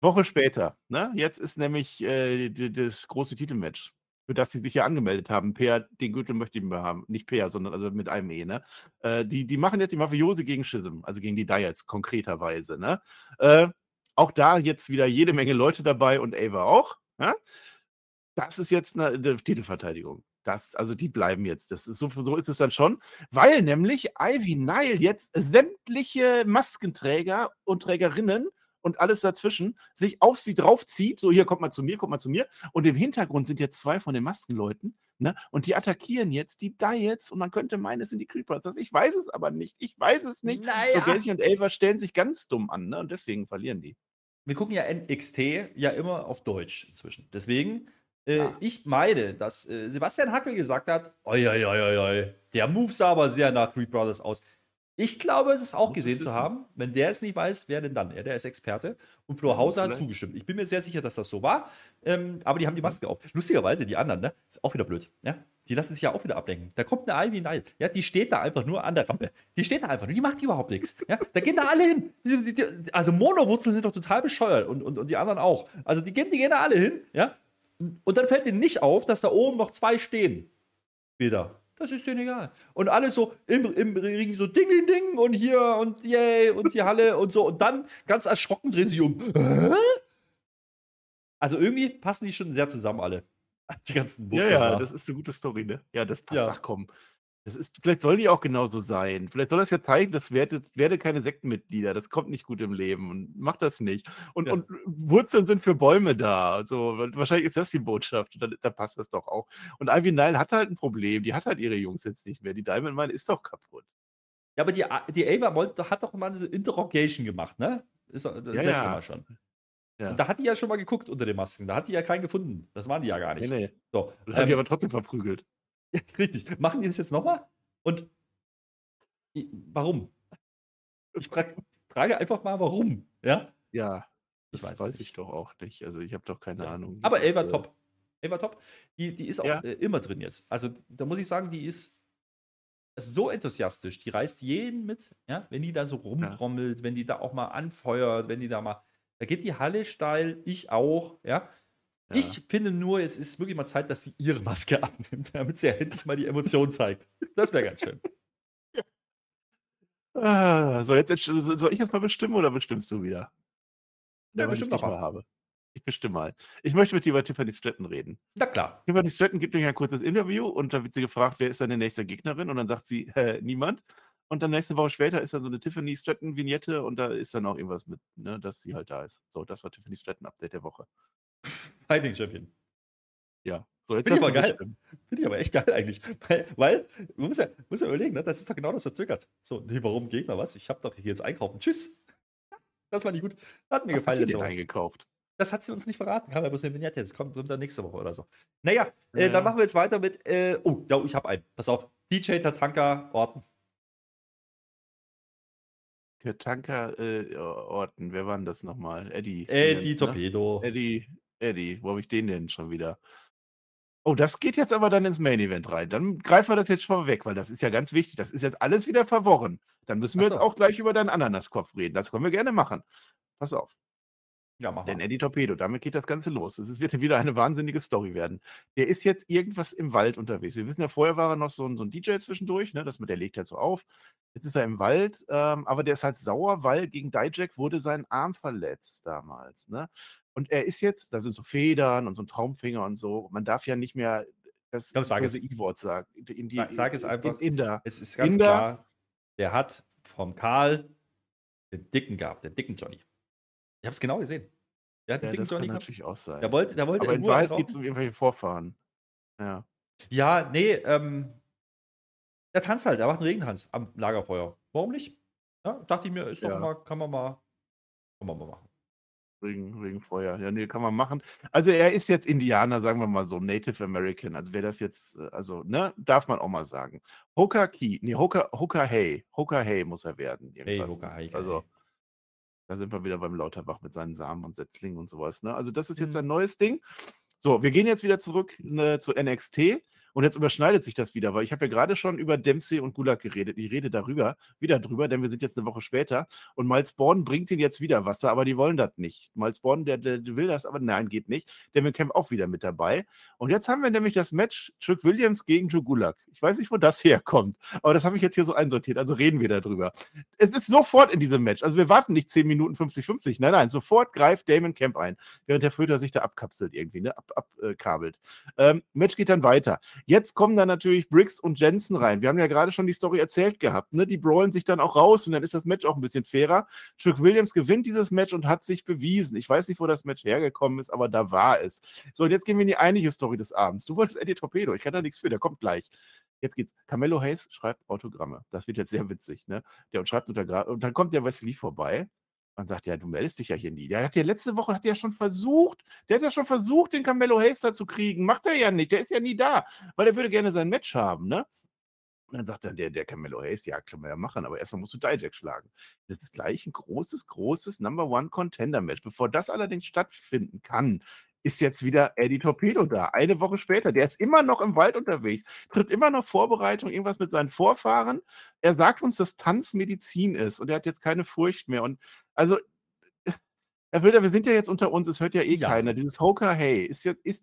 Woche später, ne? Jetzt ist nämlich äh, das große Titelmatch für das sie sich ja angemeldet haben. Peer, den Gürtel möchte ich mehr haben. Nicht Peer, sondern also mit einem E, ne? Äh, die, die machen jetzt die Mafiose gegen Schism, also gegen die Diets konkreterweise, ne? Äh, auch da jetzt wieder jede Menge Leute dabei und Ava auch. Ja? Das ist jetzt eine, eine Titelverteidigung. Das, also die bleiben jetzt. Das ist so, so ist es dann schon, weil nämlich Ivy Nile jetzt sämtliche Maskenträger und Trägerinnen und alles dazwischen sich auf sie draufzieht. So, hier kommt mal zu mir, kommt mal zu mir. Und im Hintergrund sind jetzt zwei von den Maskenleuten. Ne? Und die attackieren jetzt die Diets und man könnte meinen, es sind die Creepers. Ich weiß es aber nicht. Ich weiß es nicht. Naja. So Gacy und Ava stellen sich ganz dumm an ne? und deswegen verlieren die. Wir gucken ja NXT ja immer auf Deutsch inzwischen. Deswegen, äh, ich meine, dass äh, Sebastian Hackel gesagt hat: oi, oi, oi, oi, der Move sah aber sehr nach Creed Brothers aus. Ich glaube, das auch gesehen zu haben. Wenn der es nicht weiß, wer denn dann? Er, der ist Experte. Und Flo Hauser hat zugestimmt. Ich bin mir sehr sicher, dass das so war. Ähm, aber die haben die Maske auf. Lustigerweise, die anderen, ne? Ist auch wieder blöd. Ja? Die lassen sich ja auch wieder ablenken. Da kommt eine Ivy Nile. Ja, die steht da einfach nur an der Rampe. Die steht da einfach nur. Die macht überhaupt nichts. Ja? Da gehen da alle hin. Die, die, also Monowurzeln sind doch total bescheuert. Und, und, und die anderen auch. Also die gehen, die gehen da alle hin. Ja? Und dann fällt denen nicht auf, dass da oben noch zwei stehen. Wieder. Das ist denen egal. Und alle so im, im Ring so Ding, Ding, Ding und hier und yay und die Halle und so. Und dann ganz erschrocken drehen sie um. Also irgendwie passen die schon sehr zusammen alle. Die ganzen Busse. Ja, ja, das ist eine gute Story, ne? Ja, das passt. Ja. Ach komm. Das ist, vielleicht soll die auch genauso sein. Vielleicht soll das ja zeigen, das werde, werde keine Sektenmitglieder. Das kommt nicht gut im Leben und macht das nicht. Und, ja. und Wurzeln sind für Bäume da. Also, wahrscheinlich ist das die Botschaft. Da, da passt das doch auch. Und Ivy Nile hat halt ein Problem. Die hat halt ihre Jungs jetzt nicht mehr. Die Diamond Mine ist doch kaputt. Ja, aber die, die Ava wollte, hat doch mal eine Interrogation gemacht, ne? Ist das ja, letzte ja. Mal schon. Ja. Und da hat die ja schon mal geguckt unter den Masken. Da hat die ja keinen gefunden. Das waren die ja gar nicht. Nee, nee. So, ähm, hat die aber trotzdem verprügelt. Ja, richtig. Machen die das jetzt nochmal? Und warum? Ich frage, frage einfach mal, warum. Ja? Ja. Das ich weiß, weiß ich doch auch nicht. Also ich habe doch keine ja. Ahnung. Aber Elva äh... top. Elva top. Die, die ist auch ja. äh, immer drin jetzt. Also da muss ich sagen, die ist so enthusiastisch. Die reißt jeden mit, ja, wenn die da so rumtrommelt, ja. wenn die da auch mal anfeuert, wenn die da mal. Da geht die Halle steil, ich auch, ja. Ja. Ich finde nur, es ist wirklich mal Zeit, dass sie ihre Maske abnimmt, damit sie endlich mal die Emotion zeigt. Das wäre ganz schön. Ja. Ah, so, jetzt, soll ich jetzt mal bestimmen oder bestimmst du wieder? Ja, bestimmt noch mal. Habe. Ich bestimme mal. Ich möchte mit dir über Tiffany Stratton reden. Na klar. Tiffany Stratton gibt nämlich ein kurzes Interview und da wird sie gefragt, wer ist deine nächste Gegnerin? Und dann sagt sie, äh, niemand. Und dann nächste Woche später ist dann so eine Tiffany Stratton-Vignette und da ist dann auch irgendwas mit, ne, dass sie halt da ist. So, das war Tiffany Stratton-Update der Woche. Fighting Champion. Ja. So, jetzt Finde ich aber geil. Finde ich aber echt geil eigentlich. Weil, weil man muss ja, muss ja überlegen, ne? das ist doch genau das, was triggert. So, nee, warum Gegner was? Ich habe doch hier jetzt einkaufen. Tschüss. Das war nicht gut. Hat mir was gefallen. Hat die eingekauft? Das hat sie uns nicht verraten. Kam ja bloß eine Vignette. Jetzt kommt, kommt dann nächste Woche oder so. Naja, äh, ja. dann machen wir jetzt weiter mit. Äh, oh, ja, ich habe einen. Pass auf. DJ Tatanka Orten. Tanker äh, Orten, wer war denn das nochmal? Eddie. Eddie ne? Torpedo. Eddie, Eddie, wo habe ich den denn schon wieder? Oh, das geht jetzt aber dann ins Main Event rein. Dann greifen wir das jetzt schon mal weg, weil das ist ja ganz wichtig. Das ist jetzt alles wieder verworren. Dann müssen wir so. jetzt auch gleich über deinen Ananaskopf reden. Das können wir gerne machen. Pass auf. Ja, mach Denn mal. Eddie Torpedo, damit geht das Ganze los. Es wird wieder eine wahnsinnige Story werden. Der ist jetzt irgendwas im Wald unterwegs. Wir wissen ja, vorher war er noch so ein, so ein DJ zwischendurch, ne? Das mit der legt halt so auf. Jetzt ist er im Wald, ähm, aber der ist halt sauer, weil gegen Dijak wurde sein Arm verletzt damals, ne? Und er ist jetzt, da sind so Federn und so ein Traumfinger und so. Man darf ja nicht mehr das Komm, sag böse es. I-Wort sagen. In die, Sag- es in- einfach. In, in der. Es ist ganz Inder- klar, der hat vom Karl den dicken gehabt, den dicken Johnny. Ich habe es genau gesehen. Der hat Ja, das kann gehabt. natürlich auch sein. Der wollte, der wollte aber in Wahrheit geht es um irgendwelche Vorfahren. Ja. Ja, nee, ähm, der tanzt halt, der macht einen Regentanz am Lagerfeuer. Warum nicht? Ja, dachte ich mir, ist doch Ja. mal, kann man mal, kann man mal machen. Wegen, wegen Feuer. Ja, nee, kann man machen. Also er ist jetzt Indianer, sagen wir mal so, Native American. Also wer das jetzt, äh, also, ne, darf man auch mal sagen. Hoka Key, nee, Hoka, Hoka Hey. Hoka Hey muss er werden. Hey, irgendwas. Hoka, hey, Also, hey. Da sind wir wieder beim Lauterbach mit seinen Samen und Setzlingen und sowas. Ne? Also das ist jetzt Mhm. ein neues Ding. So, wir gehen jetzt wieder zurück ne, zu NXT und jetzt überschneidet sich das wieder, weil ich habe ja gerade schon über Dempsey und Gulag geredet. Ich rede darüber, wieder drüber, denn wir sind jetzt eine Woche später und Miles Bourne bringt ihnen jetzt wieder Wasser, aber die wollen das nicht. Miles Bourne, der, der, will das, aber nein, geht nicht. Devin Camp auch wieder mit dabei. Und jetzt haben wir nämlich das Match Trick Williams gegen Joe Gulag. Ich weiß nicht, wo das herkommt, aber das habe ich jetzt hier so einsortiert, also reden wir darüber es ist sofort in diesem Match. Also wir warten nicht 10 Minuten 50-50. Nein, nein, sofort greift Damon Camp ein, während der Föder sich da abkapselt irgendwie, ne? Ab, abkabelt. Ähm, Match geht dann weiter. Jetzt kommen dann natürlich Briggs und Jensen rein. Wir haben ja gerade schon die Story erzählt gehabt, ne? Die brawlen sich dann auch raus und dann ist das Match auch ein bisschen fairer. Trick Williams gewinnt dieses Match und hat sich bewiesen. Ich weiß nicht, wo das Match hergekommen ist, aber da war es. So, und jetzt gehen wir in die eigentliche Story des Abends. Du wolltest Eddie Torpedo. Ich kann da nichts für, der kommt gleich. Jetzt geht's. Carmelo Hayes schreibt Autogramme. Das wird jetzt sehr witzig, ne? Der und schreibt unter und dann kommt der Wesley vorbei und sagt, ja, du meldest dich ja hier nie. Der hat ja letzte Woche hat der schon versucht, der hat ja schon versucht, den Carmelo Hayes zu kriegen. Macht er ja nicht, der ist ja nie da, weil er würde gerne sein Match haben, ne? Und dann sagt dann der, der Carmelo Hayes, ja, können wir ja machen, aber erstmal musst du Dijak schlagen. Das ist gleich ein großes, großes Number One Contender Match. Bevor das allerdings stattfinden kann, ist jetzt wieder Eddie Torpedo da. Eine Woche später. Der ist immer noch im Wald unterwegs, trifft immer noch Vorbereitung, irgendwas mit seinen Vorfahren. Er sagt uns, dass Tanz Medizin ist und er hat jetzt keine Furcht mehr. Und also, Herr Wilder, wir sind ja jetzt unter uns, es hört ja eh Ja. keiner. Dieses Hoka Hey ist jetzt, ist,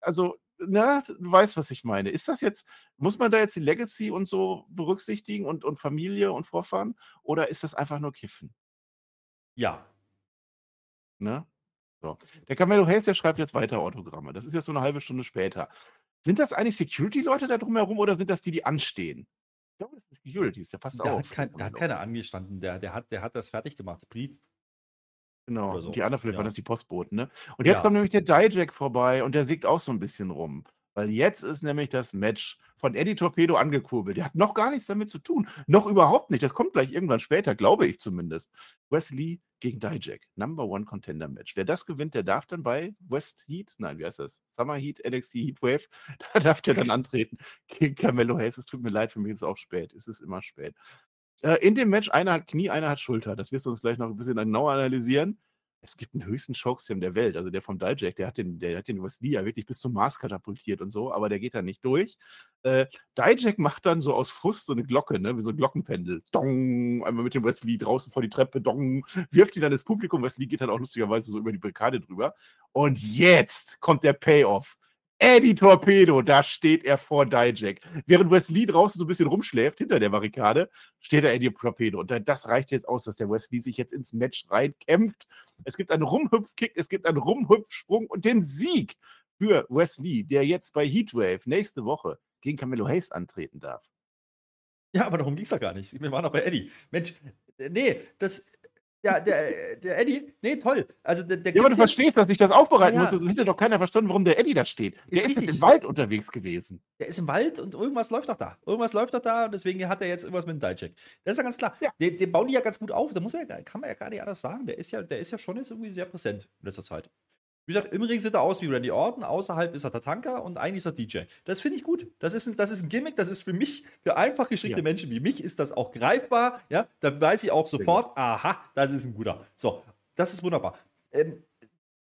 also, na, du weißt, was ich meine. Ist das jetzt, muss man da jetzt die Legacy und so berücksichtigen und, und Familie und Vorfahren? Oder ist das einfach nur Kiffen? Ja. Ne? So. Der Camelo Hayes, der schreibt jetzt weiter Autogramme. Das ist jetzt so eine halbe Stunde später. Sind das eigentlich Security-Leute da drumherum oder sind das die, die anstehen? Ich glaube, das sind Securities, der passt Der auf. hat, kein, der hat keiner angestanden, der, der, hat, der hat das fertig gemacht. Brief. Genau, so. die anderen vielleicht Ja. waren das die Postboten, ne? Und jetzt Ja. kommt nämlich der Dijak vorbei und der siegt auch so ein bisschen rum. Weil jetzt ist nämlich das Match von Eddie Torpedo angekurbelt. Der hat noch gar nichts damit zu tun. Noch überhaupt nicht. Das kommt gleich irgendwann später, glaube ich zumindest. Wesley gegen Dijak. Number One Contender Match. Wer das gewinnt, der darf dann bei West Heat, nein, wie heißt das? Summer Heat, NXT Heatwave, da darf der dann antreten gegen Carmelo Hayes. Es tut mir leid, für mich ist es auch spät. Es ist immer spät. Äh, in dem Match, einer hat Knie, einer hat Schulter. Das wirst du uns gleich noch ein bisschen genauer analysieren. Es gibt den höchsten Chokeslam der Welt. Also der vom Dijak, der hat den, der hat den Wesley ja wirklich bis zum Mars katapultiert und so, aber der geht da nicht durch. Äh, Dijak macht dann so aus Frust so eine Glocke, ne, wie so ein Glockenpendel. Dong, einmal mit dem Wesley draußen vor die Treppe, dong, wirft ihn dann ins Publikum. Wesley geht dann auch lustigerweise so über die Barrikade drüber. Und jetzt kommt der Payoff. Eddie Torpedo, da steht er vor Dijak. Während Wesley draußen so ein bisschen rumschläft, hinter der Barrikade, steht da Eddie Torpedo. Und das reicht jetzt aus, dass der Wesley sich jetzt ins Match reinkämpft. Es gibt einen Rumhüpfkick, es gibt einen Rumhüpfsprung und den Sieg für Wesley, der jetzt bei Heatwave nächste Woche gegen Camelo Hayes antreten darf. Ja, aber darum ging es ja gar nicht. Wir waren doch bei Eddie. Mensch, äh, nee, das. Ja, der, der Eddie, nee, toll. Also der, der Ja, aber du jetzt- verstehst, dass ich das aufbereiten Ja, ja. muss. Das hätte doch keiner verstanden, warum der Eddie da steht. Der Ist ist, im Wald unterwegs gewesen. Der ist im Wald und irgendwas läuft doch da. Irgendwas läuft doch da und deswegen hat er jetzt irgendwas mit dem Dijak. Das ist ja ganz klar. Ja. Den, den bauen die ja ganz gut auf. Da muss man ja, kann man ja gar nicht anders sagen. Der ist ja, der ist ja schon jetzt irgendwie sehr präsent in letzter Zeit. Wie gesagt, im Ring sieht er aus wie Randy Orton, außerhalb ist er Tatanka und eigentlich ist er DJ. Das finde ich gut. Das ist, ein, das ist ein Gimmick, das ist für mich, für einfach geschickte ja. Menschen wie mich, ist das auch greifbar. Ja, da weiß ich auch sofort, aha, das ist ein guter. So, das ist wunderbar. Ähm,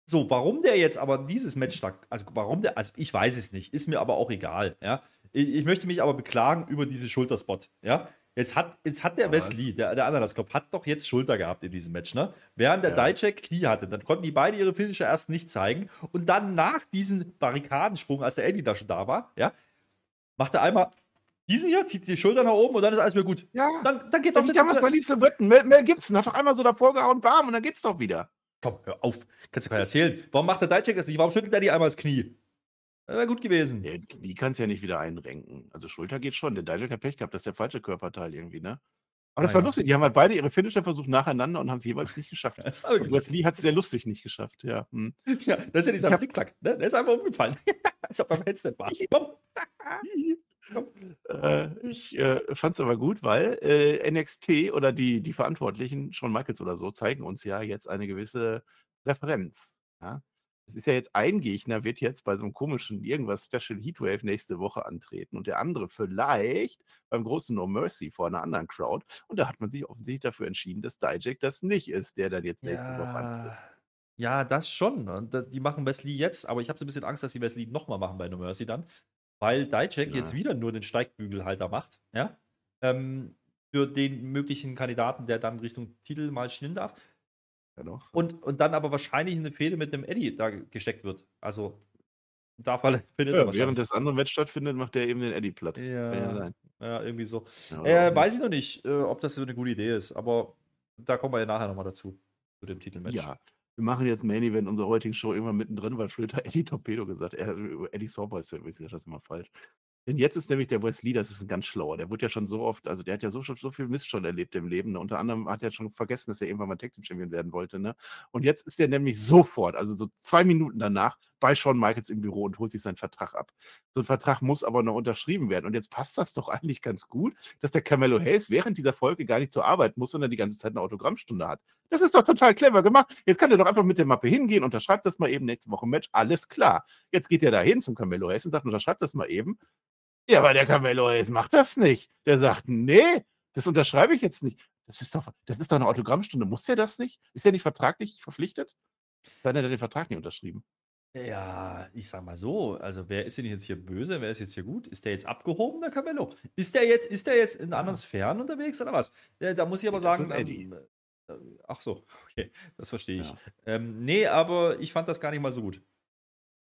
so, warum der jetzt aber dieses Match da, also warum der, also ich weiß es nicht, ist mir aber auch egal. Ja, ich, ich möchte mich aber beklagen über diese Schulterspot. Ja, Jetzt hat, jetzt hat der Wesley, der, der Ananaskopf, hat doch jetzt Schulter gehabt in diesem Match, ne? Während der ja. Dijak Knie hatte. Dann konnten die beide ihre Finisher erst nicht zeigen. Und dann nach diesem Barrikadensprung, als der Eddie da schon da war, ja, macht er einmal diesen hier, zieht die Schulter nach oben und dann ist alles wieder gut. Ja. Dann, dann geht doch nicht. was bei Lisa Witten. Mel, Mel Gibson hat doch einmal so davor gehauen, warm und dann geht's doch wieder. Komm, hör auf. Kannst du keiner erzählen. Warum macht der Dijak das nicht? Warum schüttelt er die einmal das Knie? Wäre gut gewesen. Ja, die kannst du ja nicht wieder einrenken. Also Schulter geht schon. Der Dijak hat Pech gehabt, das ist der falsche Körperteil irgendwie, ne? Aber das ah, war ja. lustig. Die haben halt beide ihre Finisher versucht nacheinander und haben es jeweils nicht geschafft. Das war wirklich Wesley hat es sehr lustig nicht geschafft, ja. Hm. Ja, das ist ja dieser Flickflack, ne? Der ist einfach umgefallen. Als ob beim Headset war. äh, ich äh, fand es aber gut, weil äh, NXT oder die, die Verantwortlichen, Shawn Michaels oder so, zeigen uns ja jetzt eine gewisse Referenz. Ja? Es ist ja jetzt ein Gegner, wird jetzt bei so einem komischen irgendwas Special Heatwave nächste Woche antreten und der andere vielleicht beim großen No Mercy vor einer anderen Crowd. Und da hat man sich offensichtlich dafür entschieden, dass Dijak das nicht ist, der dann jetzt nächste ja. Woche antritt. Ja, das schon. Und das, die machen Wesley jetzt, aber ich habe so ein bisschen Angst, dass sie Wesley nochmal machen bei No Mercy dann, weil Dijak ja. jetzt wieder nur den Steigbügelhalter macht, ja, ähm, für den möglichen Kandidaten, der dann Richtung Titel mal schielen darf. Und, und dann aber wahrscheinlich eine Fehde mit dem Eddie da gesteckt wird. Also da findet ja, Während das andere Match stattfindet, macht er eben den Eddie platt. Ja, ja, ja, irgendwie so. Äh, weiß ich noch nicht, äh, ob das so eine gute Idee ist, aber da kommen wir ja nachher nochmal dazu, zu dem Titelmatch. Ja, wir machen jetzt Main Event unserer heutigen Show irgendwann mittendrin, weil Flöter Eddie Torpedo gesagt hat. Eddie Sauber ist ja, das immer falsch. Denn jetzt ist nämlich der Wesley, das ist ein ganz schlauer. Der wurde ja schon so oft, also der hat ja so, so viel Mist schon erlebt im Leben. Ne? Unter anderem hat er schon vergessen, dass er irgendwann mal Tag Team Champion werden wollte. Ne? Und jetzt ist er nämlich sofort, also so zwei Minuten danach, bei Shawn Michaels im Büro und holt sich seinen Vertrag ab. So ein Vertrag muss aber noch unterschrieben werden. Und jetzt passt das doch eigentlich ganz gut, dass der Carmelo Hayes während dieser Folge gar nicht zur Arbeit muss, sondern die ganze Zeit eine Autogrammstunde hat. Das ist doch total clever gemacht. Jetzt kann er doch einfach mit der Mappe hingehen, unterschreibt das mal eben nächste Woche Match. Alles klar. Jetzt geht er da hin zum Carmelo Hayes und sagt, unterschreibt das mal eben. Ja, aber der jetzt macht das nicht. Der sagt, nee, das unterschreibe ich jetzt nicht. Das ist doch, das ist doch eine Autogrammstunde. Muss der das nicht? Ist er nicht vertraglich verpflichtet? Sei denn, er hat den Vertrag nicht unterschrieben. Ja, ich sag mal so, also wer ist denn jetzt hier böse, wer ist jetzt hier gut? Ist der jetzt abgehoben, der Carmelo? Ist der jetzt, ist der jetzt in anderen Sphären unterwegs oder was? Da muss ich aber sagen, ähm, äh, ach so, okay, das verstehe ich. Ja. Ähm, nee, aber ich fand das gar nicht mal so gut.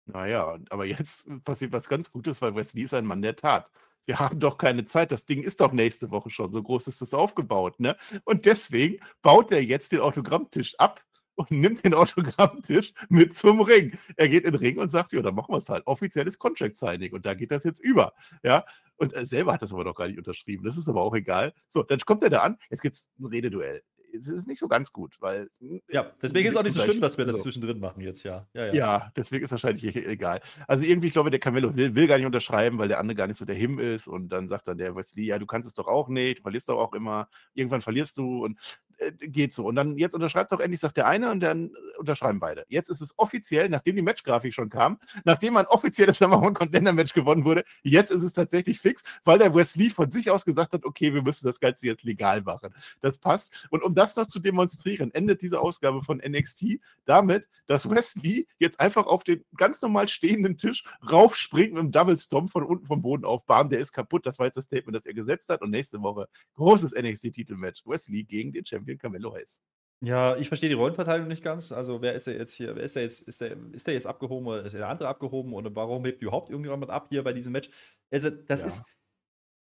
Naja, aber jetzt passiert was ganz Gutes, weil Wesley ist ein Mann der Tat. Wir haben doch keine Zeit. Das Ding ist doch nächste Woche schon. So groß ist das aufgebaut, ne? Und deswegen baut er jetzt den Autogrammtisch ab und nimmt den Autogrammtisch mit zum Ring. Er geht in den Ring und sagt, ja, dann machen wir es halt. Offizielles Contract Signing. Und da geht das jetzt über. Ja. Und er selber hat das aber noch gar nicht unterschrieben. Das ist aber auch egal. So, dann kommt er da an. Jetzt gibt es ein Rededuell es ist nicht so ganz gut, weil. Hm, ja, deswegen ist es auch nicht so schlimm, dass wir das so. zwischendrin machen jetzt, ja. Ja, ja. ja deswegen ist wahrscheinlich egal. Also irgendwie, ich glaube, der Camelo will, will, gar nicht unterschreiben, weil der andere gar nicht so der Him ist und dann sagt dann der Wesley, ja, du kannst es doch auch nicht, du verlierst doch auch immer, irgendwann verlierst du und äh, geht so. Und dann jetzt unterschreibt doch endlich, sagt der eine und dann unterschreiben beide. Jetzt ist es offiziell, nachdem die Matchgrafik schon kam, nachdem ein offizielles Number One Contender Match gewonnen wurde, jetzt ist es tatsächlich fix, weil der Wesley von sich aus gesagt hat, okay, wir müssen das Ganze jetzt legal machen. Das passt. Und um das noch zu demonstrieren, endet diese Ausgabe von NXT damit, dass Wesley jetzt einfach auf den ganz normal stehenden Tisch raufspringt mit einem Double Stomp von unten vom Boden auf. Bam, der ist kaputt. Das war jetzt das Statement, das er gesetzt hat. Und nächste Woche großes NXT-Titelmatch. Wesley gegen den Champion Camelo Hayes. Ja, ich verstehe die Rollenverteilung nicht ganz. Also, wer ist der jetzt hier? Wer ist der jetzt? Ist der, ist der jetzt abgehoben oder ist der andere abgehoben? Oder warum hebt überhaupt irgendjemand ab hier bei diesem Match? Also, das ja. ist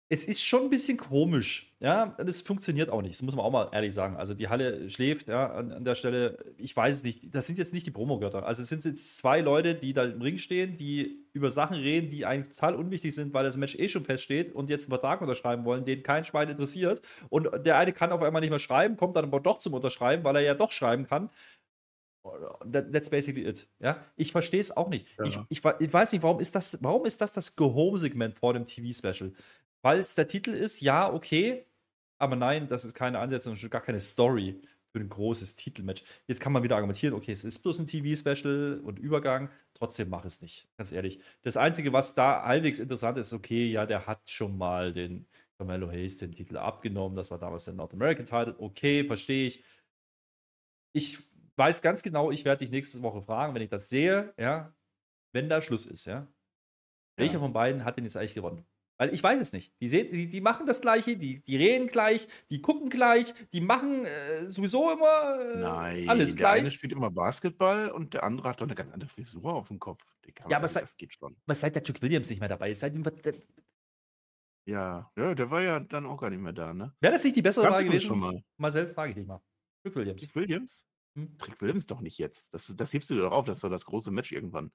es ist schon ein bisschen komisch. Ja, das funktioniert auch nicht. Das muss man auch mal ehrlich sagen. Also die Halle schläft, ja, an, an der Stelle. Ich weiß es nicht. Das sind jetzt nicht die Promogötter. Also es sind jetzt zwei Leute, die da im Ring stehen, die über Sachen reden, die eigentlich total unwichtig sind, weil das Match eh schon feststeht und jetzt einen Vertrag unterschreiben wollen, den kein Schwein interessiert. Und der eine kann auf einmal nicht mehr schreiben, kommt dann aber doch zum Unterschreiben, weil er ja doch schreiben kann. That's basically it. Ja, ich verstehe es auch nicht. Ja. Ich, ich, ich, weiß nicht, warum ist das, warum ist das das Go-Home-Segment vor dem TV-Special? Weil es der Titel ist, ja, okay, aber nein, das ist keine Ansetzung, gar keine Story für ein großes Titelmatch. Jetzt kann man wieder argumentieren, okay, es ist bloß ein TV-Special und Übergang, trotzdem mach es nicht, ganz ehrlich. Das Einzige, was da halbwegs interessant ist, okay, ja, der hat schon mal den Carmelo Hayes den Titel abgenommen, das war damals der North American Title, okay, verstehe ich. Ich weiß ganz genau, ich werde dich nächste Woche fragen, wenn ich das sehe, ja, wenn da Schluss ist, ja. Welcher von beiden hat denn jetzt eigentlich gewonnen? Weil ich weiß es nicht. Die, sehen, die, die machen das Gleiche, die, die reden gleich, die gucken gleich, die machen äh, sowieso immer äh, Nein, alles der eine gleich. spielt immer Basketball und der andere hat doch eine ganz andere Frisur auf dem Kopf. Ja, aber gar sei- nicht- das geht schon. Was seit der Chuck Williams nicht mehr dabei ist, seitdem wird. Wäre Ja, ja, der war ja dann auch gar nicht mehr da, ne? das nicht die bessere übrigens gewesen? schon mal. Marcel, frage ich dich mal. Chuck Williams. Trick Williams? Hm? Trick Williams doch nicht jetzt. Das, das hebst du dir doch auf, das war das große Match irgendwann.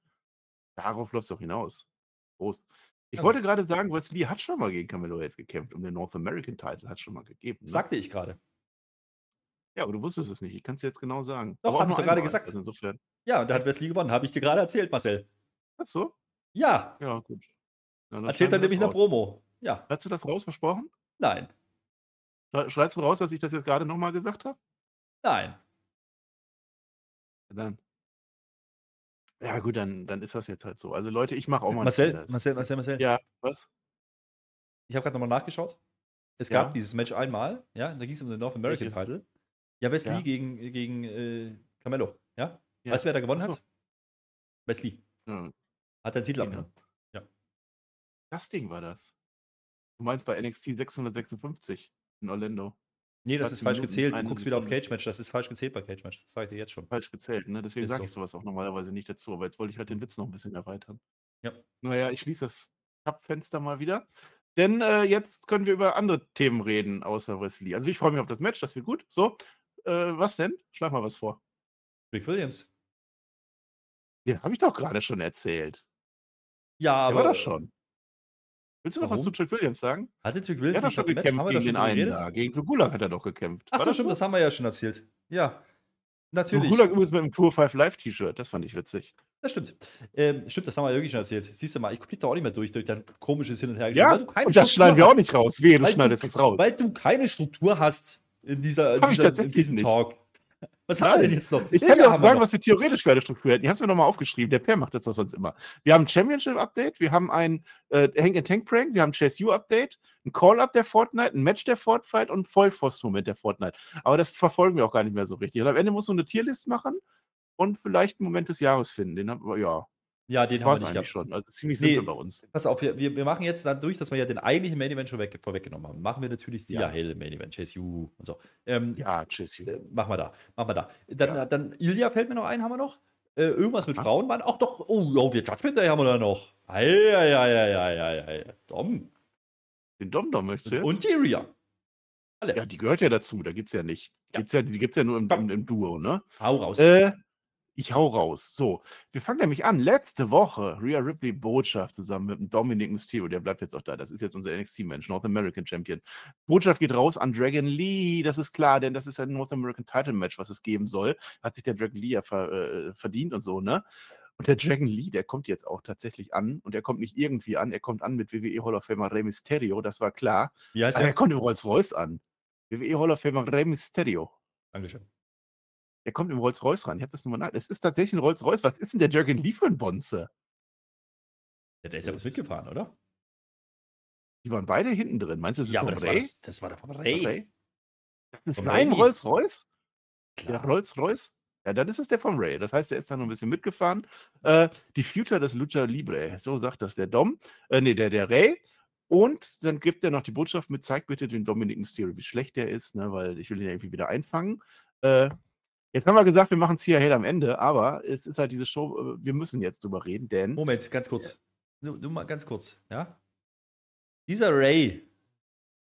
Darauf läuft es doch hinaus. Groß. Ich wollte gerade sagen, Wesley hat schon mal gegen Camelo Hayes gekämpft um den North American Title, hat schon mal gegeben. Ne? Sagte ich gerade. Ja, aber du wusstest es nicht. Ich kann es dir jetzt genau sagen. Doch, Aber auch hab ich doch gerade gesagt. Also insofern. Ja, und da hat Wesley gewonnen. Habe ich dir gerade erzählt, Marcel. Ach so? Ja, Ja, gut. Dann erzählt er wir nämlich raus. Promo. Ja, Hast du das raus versprochen? nein, Schrei- Schreibst du raus, dass ich das jetzt gerade nochmal gesagt habe? nein. Dann. Ja, gut, dann, dann ist das jetzt halt so. Also, Leute, ich mache auch mal. einen Marcel. Marcel, Marcel, Marcel. Ja, was? Ich habe gerade nochmal nachgeschaut. Es Ja. gab dieses Match einmal, ja, da ging es um den North American Welches? Title. Ja, Wesley Ja. gegen, gegen äh, Carmelo. Ja? Ja. Weißt du, wer da gewonnen so. hat? Wesley. Ja, Hat den Titel Ja. abgenommen. das Ding war das. Du meinst bei NXT 656 in Orlando. Nee, das 20 ist falsch Minuten, gezählt. Du guckst wieder auf. Cage Match. Das ist falsch gezählt bei Cage Match. Das sage ich dir jetzt schon. Falsch gezählt, ne? Deswegen sage so. ich sowas auch normalerweise nicht dazu. Aber jetzt wollte ich halt den Witz noch ein bisschen erweitern. Ja. Naja, ich schließe das Tab-Fenster mal wieder. Denn äh, jetzt können wir über andere Themen reden, außer Wesley. Also ich freue mich auf das Match, das wird gut. So, äh, was denn? Schlag mal was vor. Rick Williams. Ja, habe ich doch gerade schon erzählt. Ja, Der aber. war das schon. Willst du noch was warum? zu Trick Williams sagen? Hatte Trick Er Williams hat doch nicht schon Match? gekämpft wir gegen den einen da. Gegen Gulak hat er doch gekämpft. Achso, stimmt, so? das haben wir ja schon erzählt. Ja. Natürlich. Gulak übrigens mit dem Tour 5 Live T-Shirt. Das fand ich witzig. Das stimmt. Ähm, stimmt, das haben wir wirklich schon erzählt. Siehst du mal, ich blick da auch nicht mehr durch, durch dein komisches Hin und Her. Ja, und das Struktur schneiden wir auch hast. nicht raus. Wehe, du schneidest es raus. Weil du keine Struktur hast in, dieser, in, dieser, in diesem nicht. Talk. Was haben wir denn jetzt noch? Ich kann dir auch sagen, noch. was wir theoretisch für eine Struktur hätten. Ich habe es mir nochmal aufgeschrieben. Der Per macht das doch sonst immer. Wir haben ein Championship-Update, wir haben ein äh, Hank-and-Tank-Prank, wir haben ein Chase U-Update, ein Call-Up der Fortnite, ein Match der Fortnite und ein Vollpfost-Moment der Fortnite. Aber das verfolgen wir auch gar nicht mehr so richtig. Und am Ende muss nur eine Tierlist machen und vielleicht einen Moment des Jahres finden. Den haben wir, ja, Ja, den haben wir nicht eigentlich gehabt. schon. Also ziemlich Nee. simpel bei uns. Pass auf, wir, wir, machen jetzt dadurch, dass wir ja den eigentlichen Main Event schon weg, vorweggenommen haben, machen wir natürlich die Ja. hell Main Event, Chase U und so. Ähm, Ja, Chase U. äh, machen wir da, machen wir da. Dann, Ja. dann Ilya fällt mir noch ein, haben wir noch. Äh, irgendwas mit Aha. Frauen waren auch doch. Oh, oh wir Judgment Day haben wir da noch. Eieieiei. Dom. Den Dom-Dom möchtest du jetzt? Und die Rhea. Alle. ja, die gehört ja dazu. Da gibt es ja nicht. Ja. Gibt's ja, die gibt es ja nur im, im, im Duo, ne? Hau raus. Äh, ich hau raus. So, wir fangen nämlich an. Letzte Woche Rhea Ripley Botschaft zusammen mit dem Dominic Mysterio. Der bleibt jetzt auch da. Das ist jetzt unser NXT-Mensch, North American Champion. Botschaft geht raus an Dragon Lee. Das ist klar, denn das ist ein North American Title Match, was es geben soll. Hat sich der Dragon Lee ja ver, äh, verdient und so, ne? Und der Dragon Lee, der kommt jetzt auch tatsächlich an. Und er kommt nicht irgendwie an. Er kommt an mit WWE Hall of Famer Rey Mysterio. Das war klar. Heißt Aber er er? kommt im Rolls-Royce an. WWE Hall of Famer Rey Mysterio. Dankeschön. Der kommt im Rolls-Royce ran. Ich habe das nur mal nach. Es ist tatsächlich ein Rolls-Royce. Was ist denn der Jürgen Lee für ein Bonze? Ja, der ist ja was mitgefahren, oder? Die waren beide hinten drin. Meinst du, das ist Ja, aber das war, Ray? das, das war der von Von Ray. Ray? Das ist Ray? Rolls-Royce? Der. Rolls-Royce? Ja, dann ist es der vom Ray. Das heißt, der ist da noch ein bisschen mitgefahren. Äh, die Future des Lucha Libre. So sagt das der Dom. Äh, nee, der, der Ray. Und dann gibt er noch die Botschaft mit, zeig bitte den Dominic Mysterio, wie schlecht der ist, ne, weil ich will ihn ja irgendwie wieder einfangen. Äh, jetzt haben wir gesagt, wir machen es hier hell am Ende, aber es ist halt diese Show, äh, wir müssen jetzt drüber reden, denn Moment, ganz kurz. Nur, nur mal ganz kurz, ja? Dieser Ray,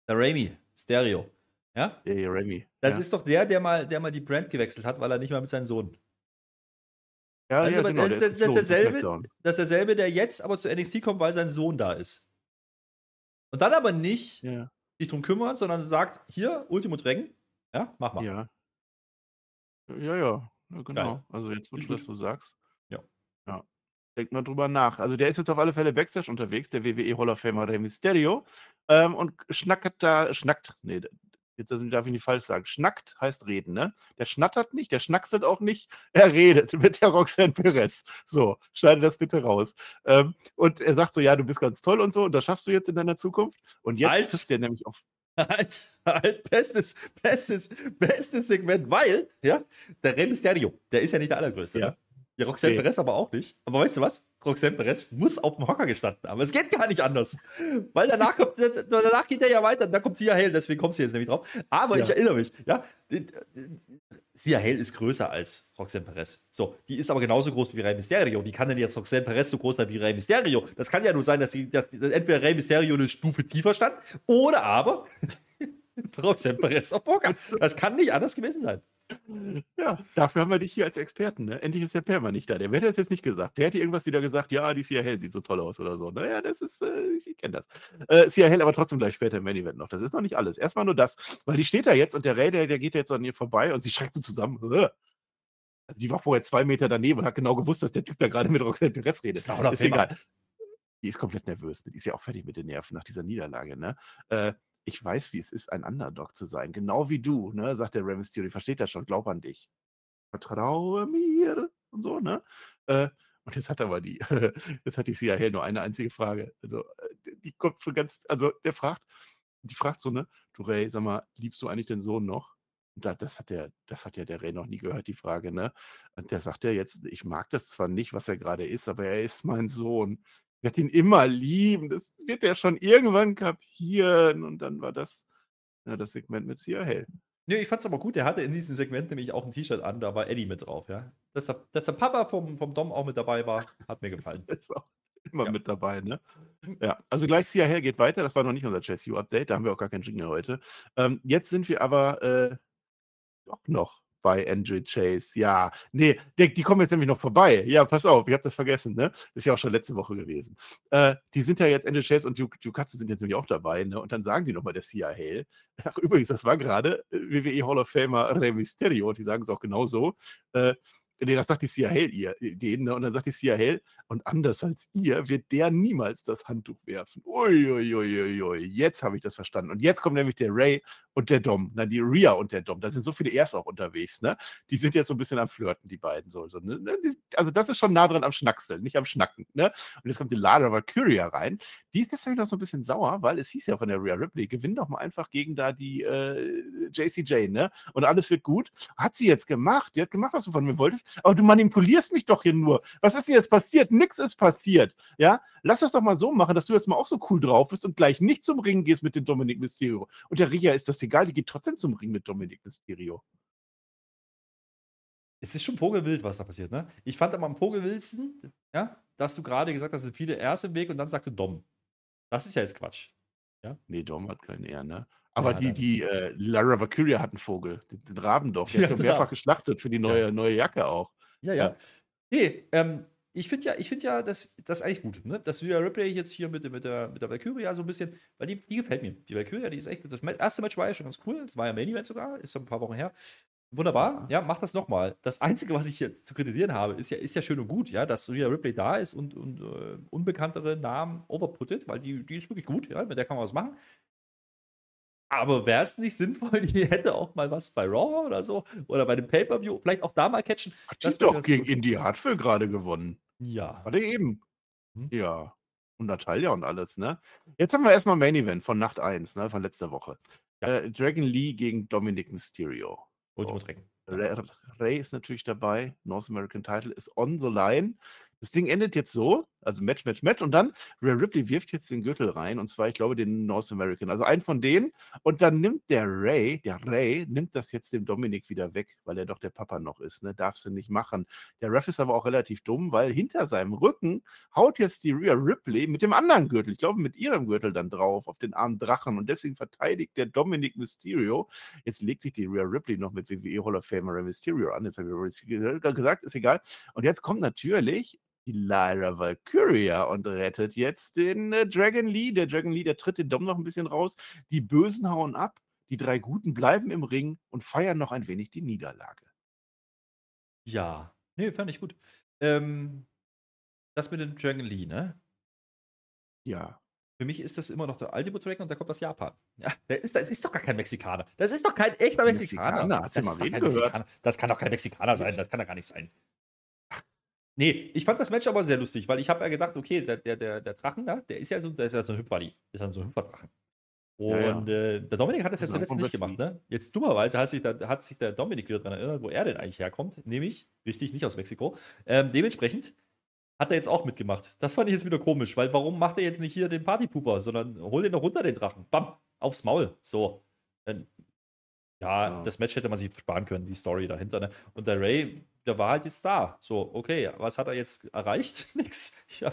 der Raimi, Stereo, ja? der hier, Remy. Das ja. ist doch der, der mal, der mal die Brand gewechselt hat, weil er nicht mal mit seinem Sohn. ja, Also, ja, genau, das, der ist, das, ist derselbe, das ist derselbe, der jetzt aber zu NXT kommt, weil sein Sohn da ist. Und dann aber nicht Ja, sich drum kümmert, sondern sagt, hier, Ultimo Dragon, ja, mach mal. ja. Ja, ja, ja genau. Geil. Also jetzt, wo Finde du ich das so sagst. Ja. Ja. Denkt mal drüber nach. Also der ist jetzt auf alle Fälle Backstage unterwegs, der WWE Hall of Famer Rey Mysterio. Ähm, und schnackt da, schnackt, nee, jetzt darf ich nicht falsch sagen, schnackt heißt reden, ne? Der schnattert nicht, der schnackselt auch nicht, er redet mit der Roxanne Perez. So, schneide das bitte raus. Ähm, und er sagt so, ja, du bist ganz toll und so, und das schaffst du jetzt in deiner Zukunft. Und jetzt Als- trifft der nämlich auf. Halt, halt, bestes, bestes, bestes Segment, weil, ja, der Rey Mysterio, der ist ja nicht der allergrößte, Ja. ne? Ja, Roxanne Nee. Perez aber auch nicht. Aber weißt du was? Roxanne Perez muss auf dem Hocker gestanden haben. Es geht gar nicht anders. Weil danach, kommt, danach geht er ja weiter. Da kommt Sia Hale, deswegen kommst du jetzt nämlich drauf. Aber Ja. ich erinnere mich, ja. Sia Hale ist größer als Roxanne Perez. So, die ist aber genauso groß wie Rey Mysterio. Wie kann denn jetzt Roxanne Perez so groß sein wie Rey Mysterio? Das kann ja nur sein, dass, sie, dass entweder Rey Mysterio eine Stufe tiefer stand oder aber Roxanne Perez auf Poker. Das kann nicht anders gewesen sein. Ja, dafür haben wir dich hier als Experten, ne? Endlich ist der Perma nicht da. Der hätte das jetzt nicht gesagt. Der hätte irgendwas wieder gesagt, ja, die Sia Hell sieht so toll aus oder so. Naja, das ist, äh, ich kenne das. Äh, Sia Hell aber trotzdem gleich später im Main Event noch. Das ist noch nicht alles. Erstmal nur das, weil die steht da jetzt und der Ray, der, der geht jetzt an ihr vorbei und sie schreckt so zusammen. Also die war vorher zwei Meter daneben und hat genau gewusst, dass der Typ da gerade mit Roxanne Perez redet. Ist Ist egal. Die ist komplett nervös. ne? Die ist ja auch fertig mit den Nerven nach dieser Niederlage. Ne? Äh, ich weiß, wie es ist, ein Underdog zu sein. Genau wie du, ne? sagt der Rey Mysterio. Versteht das schon, glaub an dich. Vertraue mir und so, ne? Äh, und jetzt hat aber die, jetzt hat die CIA nur eine einzige Frage. Also, äh, die- kommt schon ganz, also der fragt, die fragt so, ne, du Ray, sag mal, liebst du eigentlich den Sohn noch? Und da, das hat der, das hat ja der Ray noch nie gehört, die Frage, ne? Und der sagt ja jetzt, ich mag das zwar nicht, was er gerade ist, aber er ist mein Sohn. Ich werde ihn immer lieben. Das wird er schon irgendwann kapieren. Und dann war das, ja, das Segment mit Sia Hell. Nö, ich fand's aber gut, der hatte in diesem Segment nämlich auch ein T-Shirt an, da war Eddie mit drauf, ja. Dass der, dass der Papa vom, vom Dom auch mit dabei war, hat mir gefallen. ist auch immer Ja. mit dabei, ne? Ja, also gleich Sia Hell geht weiter. Das war noch nicht unser Chess U-Update. Da haben wir auch gar keinen Jingle heute. Ähm, jetzt sind wir aber äh, doch noch bei Andrew Chase. Ja, nee, die, die kommen jetzt nämlich noch vorbei. Ja, pass auf, ich habe das vergessen, ne? Ist ja auch schon letzte Woche gewesen. Äh, die sind ja jetzt Andrew Chase und Duke, Duke Katze sind jetzt nämlich auch dabei, ne? Und dann sagen die nochmal der Sia Hale. Ach, übrigens, das war gerade äh, WWE Hall of Famer Rey Mysterio. Die sagen es auch genau so. Äh, Nee, das sagt die Sia Hale ihr, denen, ne? Und dann sagt die Sia Hale, und anders als ihr wird der niemals das Handtuch werfen. Uiuiuiui, jetzt habe ich das verstanden. Und jetzt kommt nämlich der Ray und der Dom, na, die Rhea und der Dom. Da sind so viele Ers auch unterwegs, ne? Die sind jetzt so ein bisschen am Flirten, die beiden so. so ne? Die- Also, das ist schon nah dran am Schnackseln, nicht am Schnacken, ne? Und jetzt kommt die Lara Valkyria rein. Die ist deswegen noch so ein bisschen sauer, weil es hieß ja von der Rhea Ripley, gewinn doch mal einfach gegen da die äh, JCJ, ne? Und alles wird gut. Hat sie jetzt gemacht. Die hat gemacht, was du von mir wolltest. Aber du manipulierst mich doch hier nur. Was ist denn jetzt passiert? Nix ist passiert. Ja? Lass das doch mal so machen, dass du jetzt mal auch so cool drauf bist und gleich nicht zum Ring gehst mit dem Dominik Mysterio. Und der Ria ist das egal, die geht trotzdem zum Ring mit Dominik Mysterio. Es ist schon vogelwild, was da passiert, ne? Ich fand aber am vogelwildsten, ja, dass du gerade gesagt hast, es sind viele Ers im Weg und dann sagte Dom. Das ist ja jetzt Quatsch. Nee, Dom hat keinen Ehr, ne? Aber Ja, die, die äh, Lara Valkyria hat einen Vogel, den, den Raben doch. Die Der ist mehrfach geschlachtet für die neue, neue Jacke auch. Ja, ja. Ja. Nee, ähm, ich finde ja, ich finde ja, das, das ist eigentlich gut, ne? Dass Rhea Ripley jetzt hier mit, mit, der, mit der Valkyria so ein bisschen, weil die, die gefällt mir. Die Valkyria, die ist echt, das Ma- erste Match war ja schon ganz cool. Das war ja Main Event sogar, ist schon ein paar Wochen her. Wunderbar, ja, mach das nochmal. Das Einzige, was ich hier zu kritisieren habe, ist ja, ist ja schön und gut, ja, dass Rhea Ripley da ist und, und äh, unbekanntere Namen overputtet, weil die, die ist wirklich gut, ja, mit der kann man was machen. Aber wäre es nicht sinnvoll, die hätte auch mal was bei Raw oder so oder bei dem Pay-Per-View, vielleicht auch da mal catchen. Hat Das die doch gegen gut. Indy Hartwell gerade gewonnen. Ja. Warte eben. Hm? Ja. Und Natalia und alles, ne? Jetzt haben wir erstmal Main Event von Nacht 1, ne? Von letzter Woche. Ja. Äh, Dragon Lee gegen Dominic Mysterio. Ultimo Dragon. Ray, Ray ist natürlich dabei. North American Title ist on the line. Das Ding endet jetzt so, also Match, Match, Match. Und dann Rhea Ripley wirft jetzt den Gürtel rein. Und zwar, ich glaube, den North American. Also einen von denen. Und dann nimmt der Ray, der Ray, nimmt das jetzt dem Dominik wieder weg, weil er doch der Papa noch ist. Ne? Darf sie nicht machen. Der Ref ist aber auch relativ dumm, weil hinter seinem Rücken haut jetzt die Rhea Ripley mit dem anderen Gürtel, ich glaube mit ihrem Gürtel dann drauf, auf den armen Drachen. Und deswegen verteidigt der Dominik Mysterio. Jetzt legt sich die Rhea Ripley noch mit WWE Hall of Famer Mysterio an. Jetzt habe ich gesagt, ist egal. Und jetzt kommt natürlich Lyra Valkyria und rettet jetzt den äh, Dragon Lee. Der Dragon Lee, der tritt den Dom noch ein bisschen raus. Die Bösen hauen ab. Die drei Guten bleiben im Ring und feiern noch ein wenig die Niederlage. Ja. Nee, fand ich gut. Ähm, das mit dem Dragon Lee, ne? Ja. Für mich ist das immer noch der Ultimate Dragon und der kommt aus Japan. Ja, der ist, das ist doch gar kein Mexikaner. Das ist doch kein echter Mexikaner. Mexikaner, das, ist doch kein? Mexikaner. das kann doch kein Mexikaner sein. Das kann doch gar nicht sein. Nee, ich fand das Match aber sehr lustig, weil ich habe ja gedacht, okay, der, der, der, Drachen da, der ist ja so, der ist ja so ein Hüpferli. Ist ja so ein Hüpferdrachen. Ja, ja. Und äh, der Dominik hat das Das ja ein zuletzt nicht gemacht, ne? Jetzt dummerweise hat sich, der, hat sich der Dominik wieder daran erinnert, wo er denn eigentlich herkommt. Nämlich, richtig, nicht aus Mexiko. Ähm, dementsprechend hat er jetzt auch mitgemacht. Das fand ich jetzt wieder komisch, weil warum macht er jetzt nicht hier den Partypooper, sondern hol den noch runter, den Drachen. Bam, aufs Maul. So. Dann, ja, Ja. das Match hätte man sich sparen können, die Story dahinter. Ne? Und der Ray, der war halt jetzt da. So, okay, was hat er jetzt erreicht? Nix. Ja,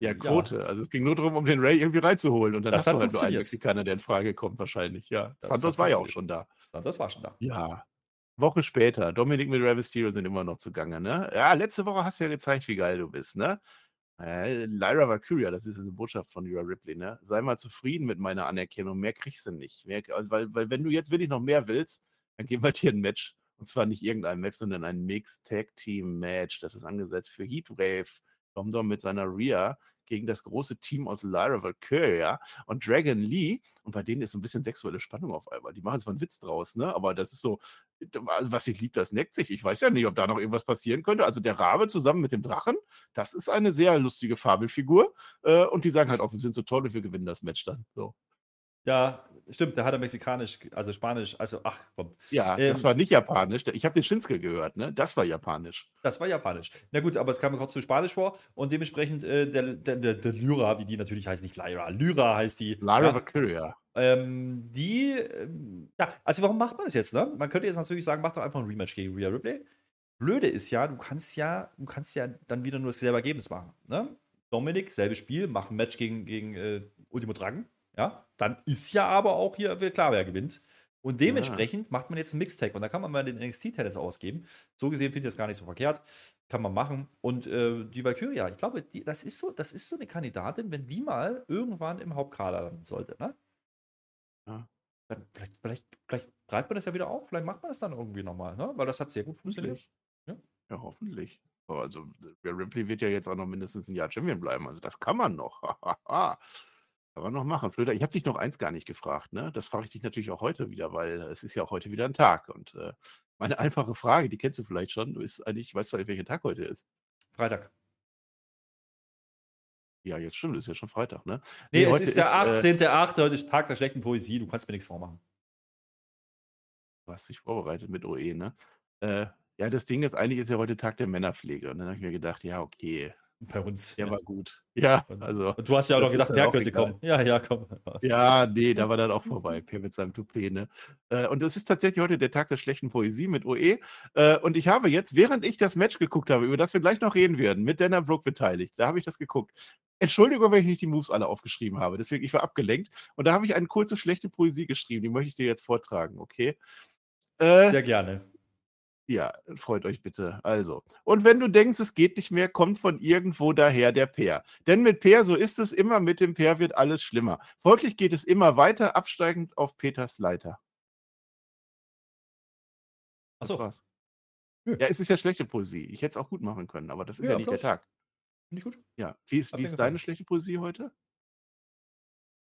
Ja, Quote. Also es ging nur darum, um den Ray irgendwie reinzuholen. Und dann Das hast hat du halt nur einen. Mexikaner, der in Frage kommt, wahrscheinlich. Ja. Das Santos war ja auch schon da. das war schon da. Ja. Woche später, Dominik mit Rey Mysterio sind immer noch zugange, ne? Ja, letzte Woche hast du ja gezeigt, wie geil du bist, ne? Äh, Lyra Valkyria, das ist eine Botschaft von Lyra Ripley, ne? Sei mal zufrieden mit meiner Anerkennung, mehr kriegst du nicht. Mehr, weil, weil wenn du jetzt wirklich noch mehr willst, dann geben wir dir ein Match. Und zwar nicht irgendein Match, sondern ein Mixed Tag Team Match. Das ist angesetzt für Heatwave. Dom Dom mit seiner Rhea gegen das große Team aus Lyra Valkyria und Dragon Lee. Und bei denen ist so ein bisschen sexuelle Spannung auf einmal. Die machen zwar einen Witz draus, ne? Aber das ist so, was ich lieb, das neckt sich. Ich weiß ja nicht, ob da noch irgendwas passieren könnte. Also der Rabe zusammen mit dem Drachen, das ist eine sehr lustige Fabelfigur. Äh, und die sagen halt auch, wir sind so toll und wir gewinnen das Match dann. So. Ja, stimmt, der hat er mexikanisch, also spanisch, also ach komm, Ja, Ähm, das war nicht japanisch. Ich habe den Shinsuke gehört, ne? Das war japanisch. das war japanisch. Na gut, aber es kam mir trotzdem spanisch vor und dementsprechend äh, der, der, der, der Lyra, wie die natürlich heißt, nicht Lyra, Lyra heißt die. Lyra ja, Valkyria. Ähm, die, ähm, ja, also warum macht man das jetzt, ne? Man könnte jetzt natürlich sagen, mach doch einfach ein Rematch gegen Rhea Ripley. Blöde ist ja, du kannst ja, du kannst ja dann wieder nur dasselbe Ergebnis machen, ne? Dominik, selbes Spiel, mach ein Match gegen, gegen äh, Ultimo Dragon, ja? Dann ist ja aber auch hier klar, wer gewinnt. Und dementsprechend macht man jetzt einen Mixtag und da kann man mal den NXT-Tennis ausgeben. So gesehen finde ich das gar nicht so verkehrt. Kann man machen. Und äh, die Valkyria, ich glaube, die, das, ist so, das ist so eine Kandidatin, wenn die mal irgendwann im Hauptkader landen sollte, ne? Ja. Dann vielleicht, vielleicht, vielleicht greift man das ja wieder auf, vielleicht macht man das dann irgendwie nochmal, ne? Weil das hat sehr gut funktioniert. Ja. Ja, hoffentlich. Also, der Ripley wird ja jetzt auch noch mindestens ein Jahr Champion bleiben. Also, das kann man noch. kann man noch machen. Flöter, ich habe dich noch eins gar nicht gefragt. Ne? Das frage ich dich natürlich auch heute wieder, weil es ist ja auch heute wieder ein Tag. Und äh, meine einfache Frage, die kennst du vielleicht schon, du ist eigentlich, weißt du, welcher Tag heute ist? Freitag. Ja, jetzt stimmt, ist ja schon Freitag, ne? Nee, es heute ist der äh, 18.8., heute ist Tag der schlechten Poesie, du kannst mir nichts vormachen. Du hast dich vorbereitet mit OE, ne? Äh, ja, das Ding ist, eigentlich ist ja heute Tag der Männerpflege. Und dann habe ich mir gedacht, ja, okay, Bei uns. der war gut. Ja, also. Und du hast ja auch noch gedacht, der könnte kommen. Ja, ja, komm. Ja, nee, da war dann auch vorbei, Per mit seinem Toupet, ne? Äh, und es ist tatsächlich heute der Tag der schlechten Poesie mit OE. Äh, und ich habe jetzt, während ich das Match geguckt habe, über das wir gleich noch reden werden, mit Dana Brooke beteiligt, da habe ich das geguckt. Entschuldigung, wenn ich nicht die Moves alle aufgeschrieben habe. Deswegen, ich war abgelenkt. Und da habe ich eine kurze schlechte Poesie geschrieben. Die möchte ich dir jetzt vortragen, okay? Äh, Sehr gerne. Ja, freut euch bitte. Also, und wenn du denkst, es geht nicht mehr, kommt von irgendwo daher der Peer. Denn mit Peer, so ist es immer, mit dem Peer wird alles schlimmer. Folglich geht es immer weiter, absteigend auf Peters Leiter. Achso. Nö. Ja, es ist ja schlechte Poesie. Ich hätte es auch gut machen können, aber das ist Ja, ja, nicht der. Tag. finde ich gut. Ja, wie ist, wie ist deine schlechte Poesie heute?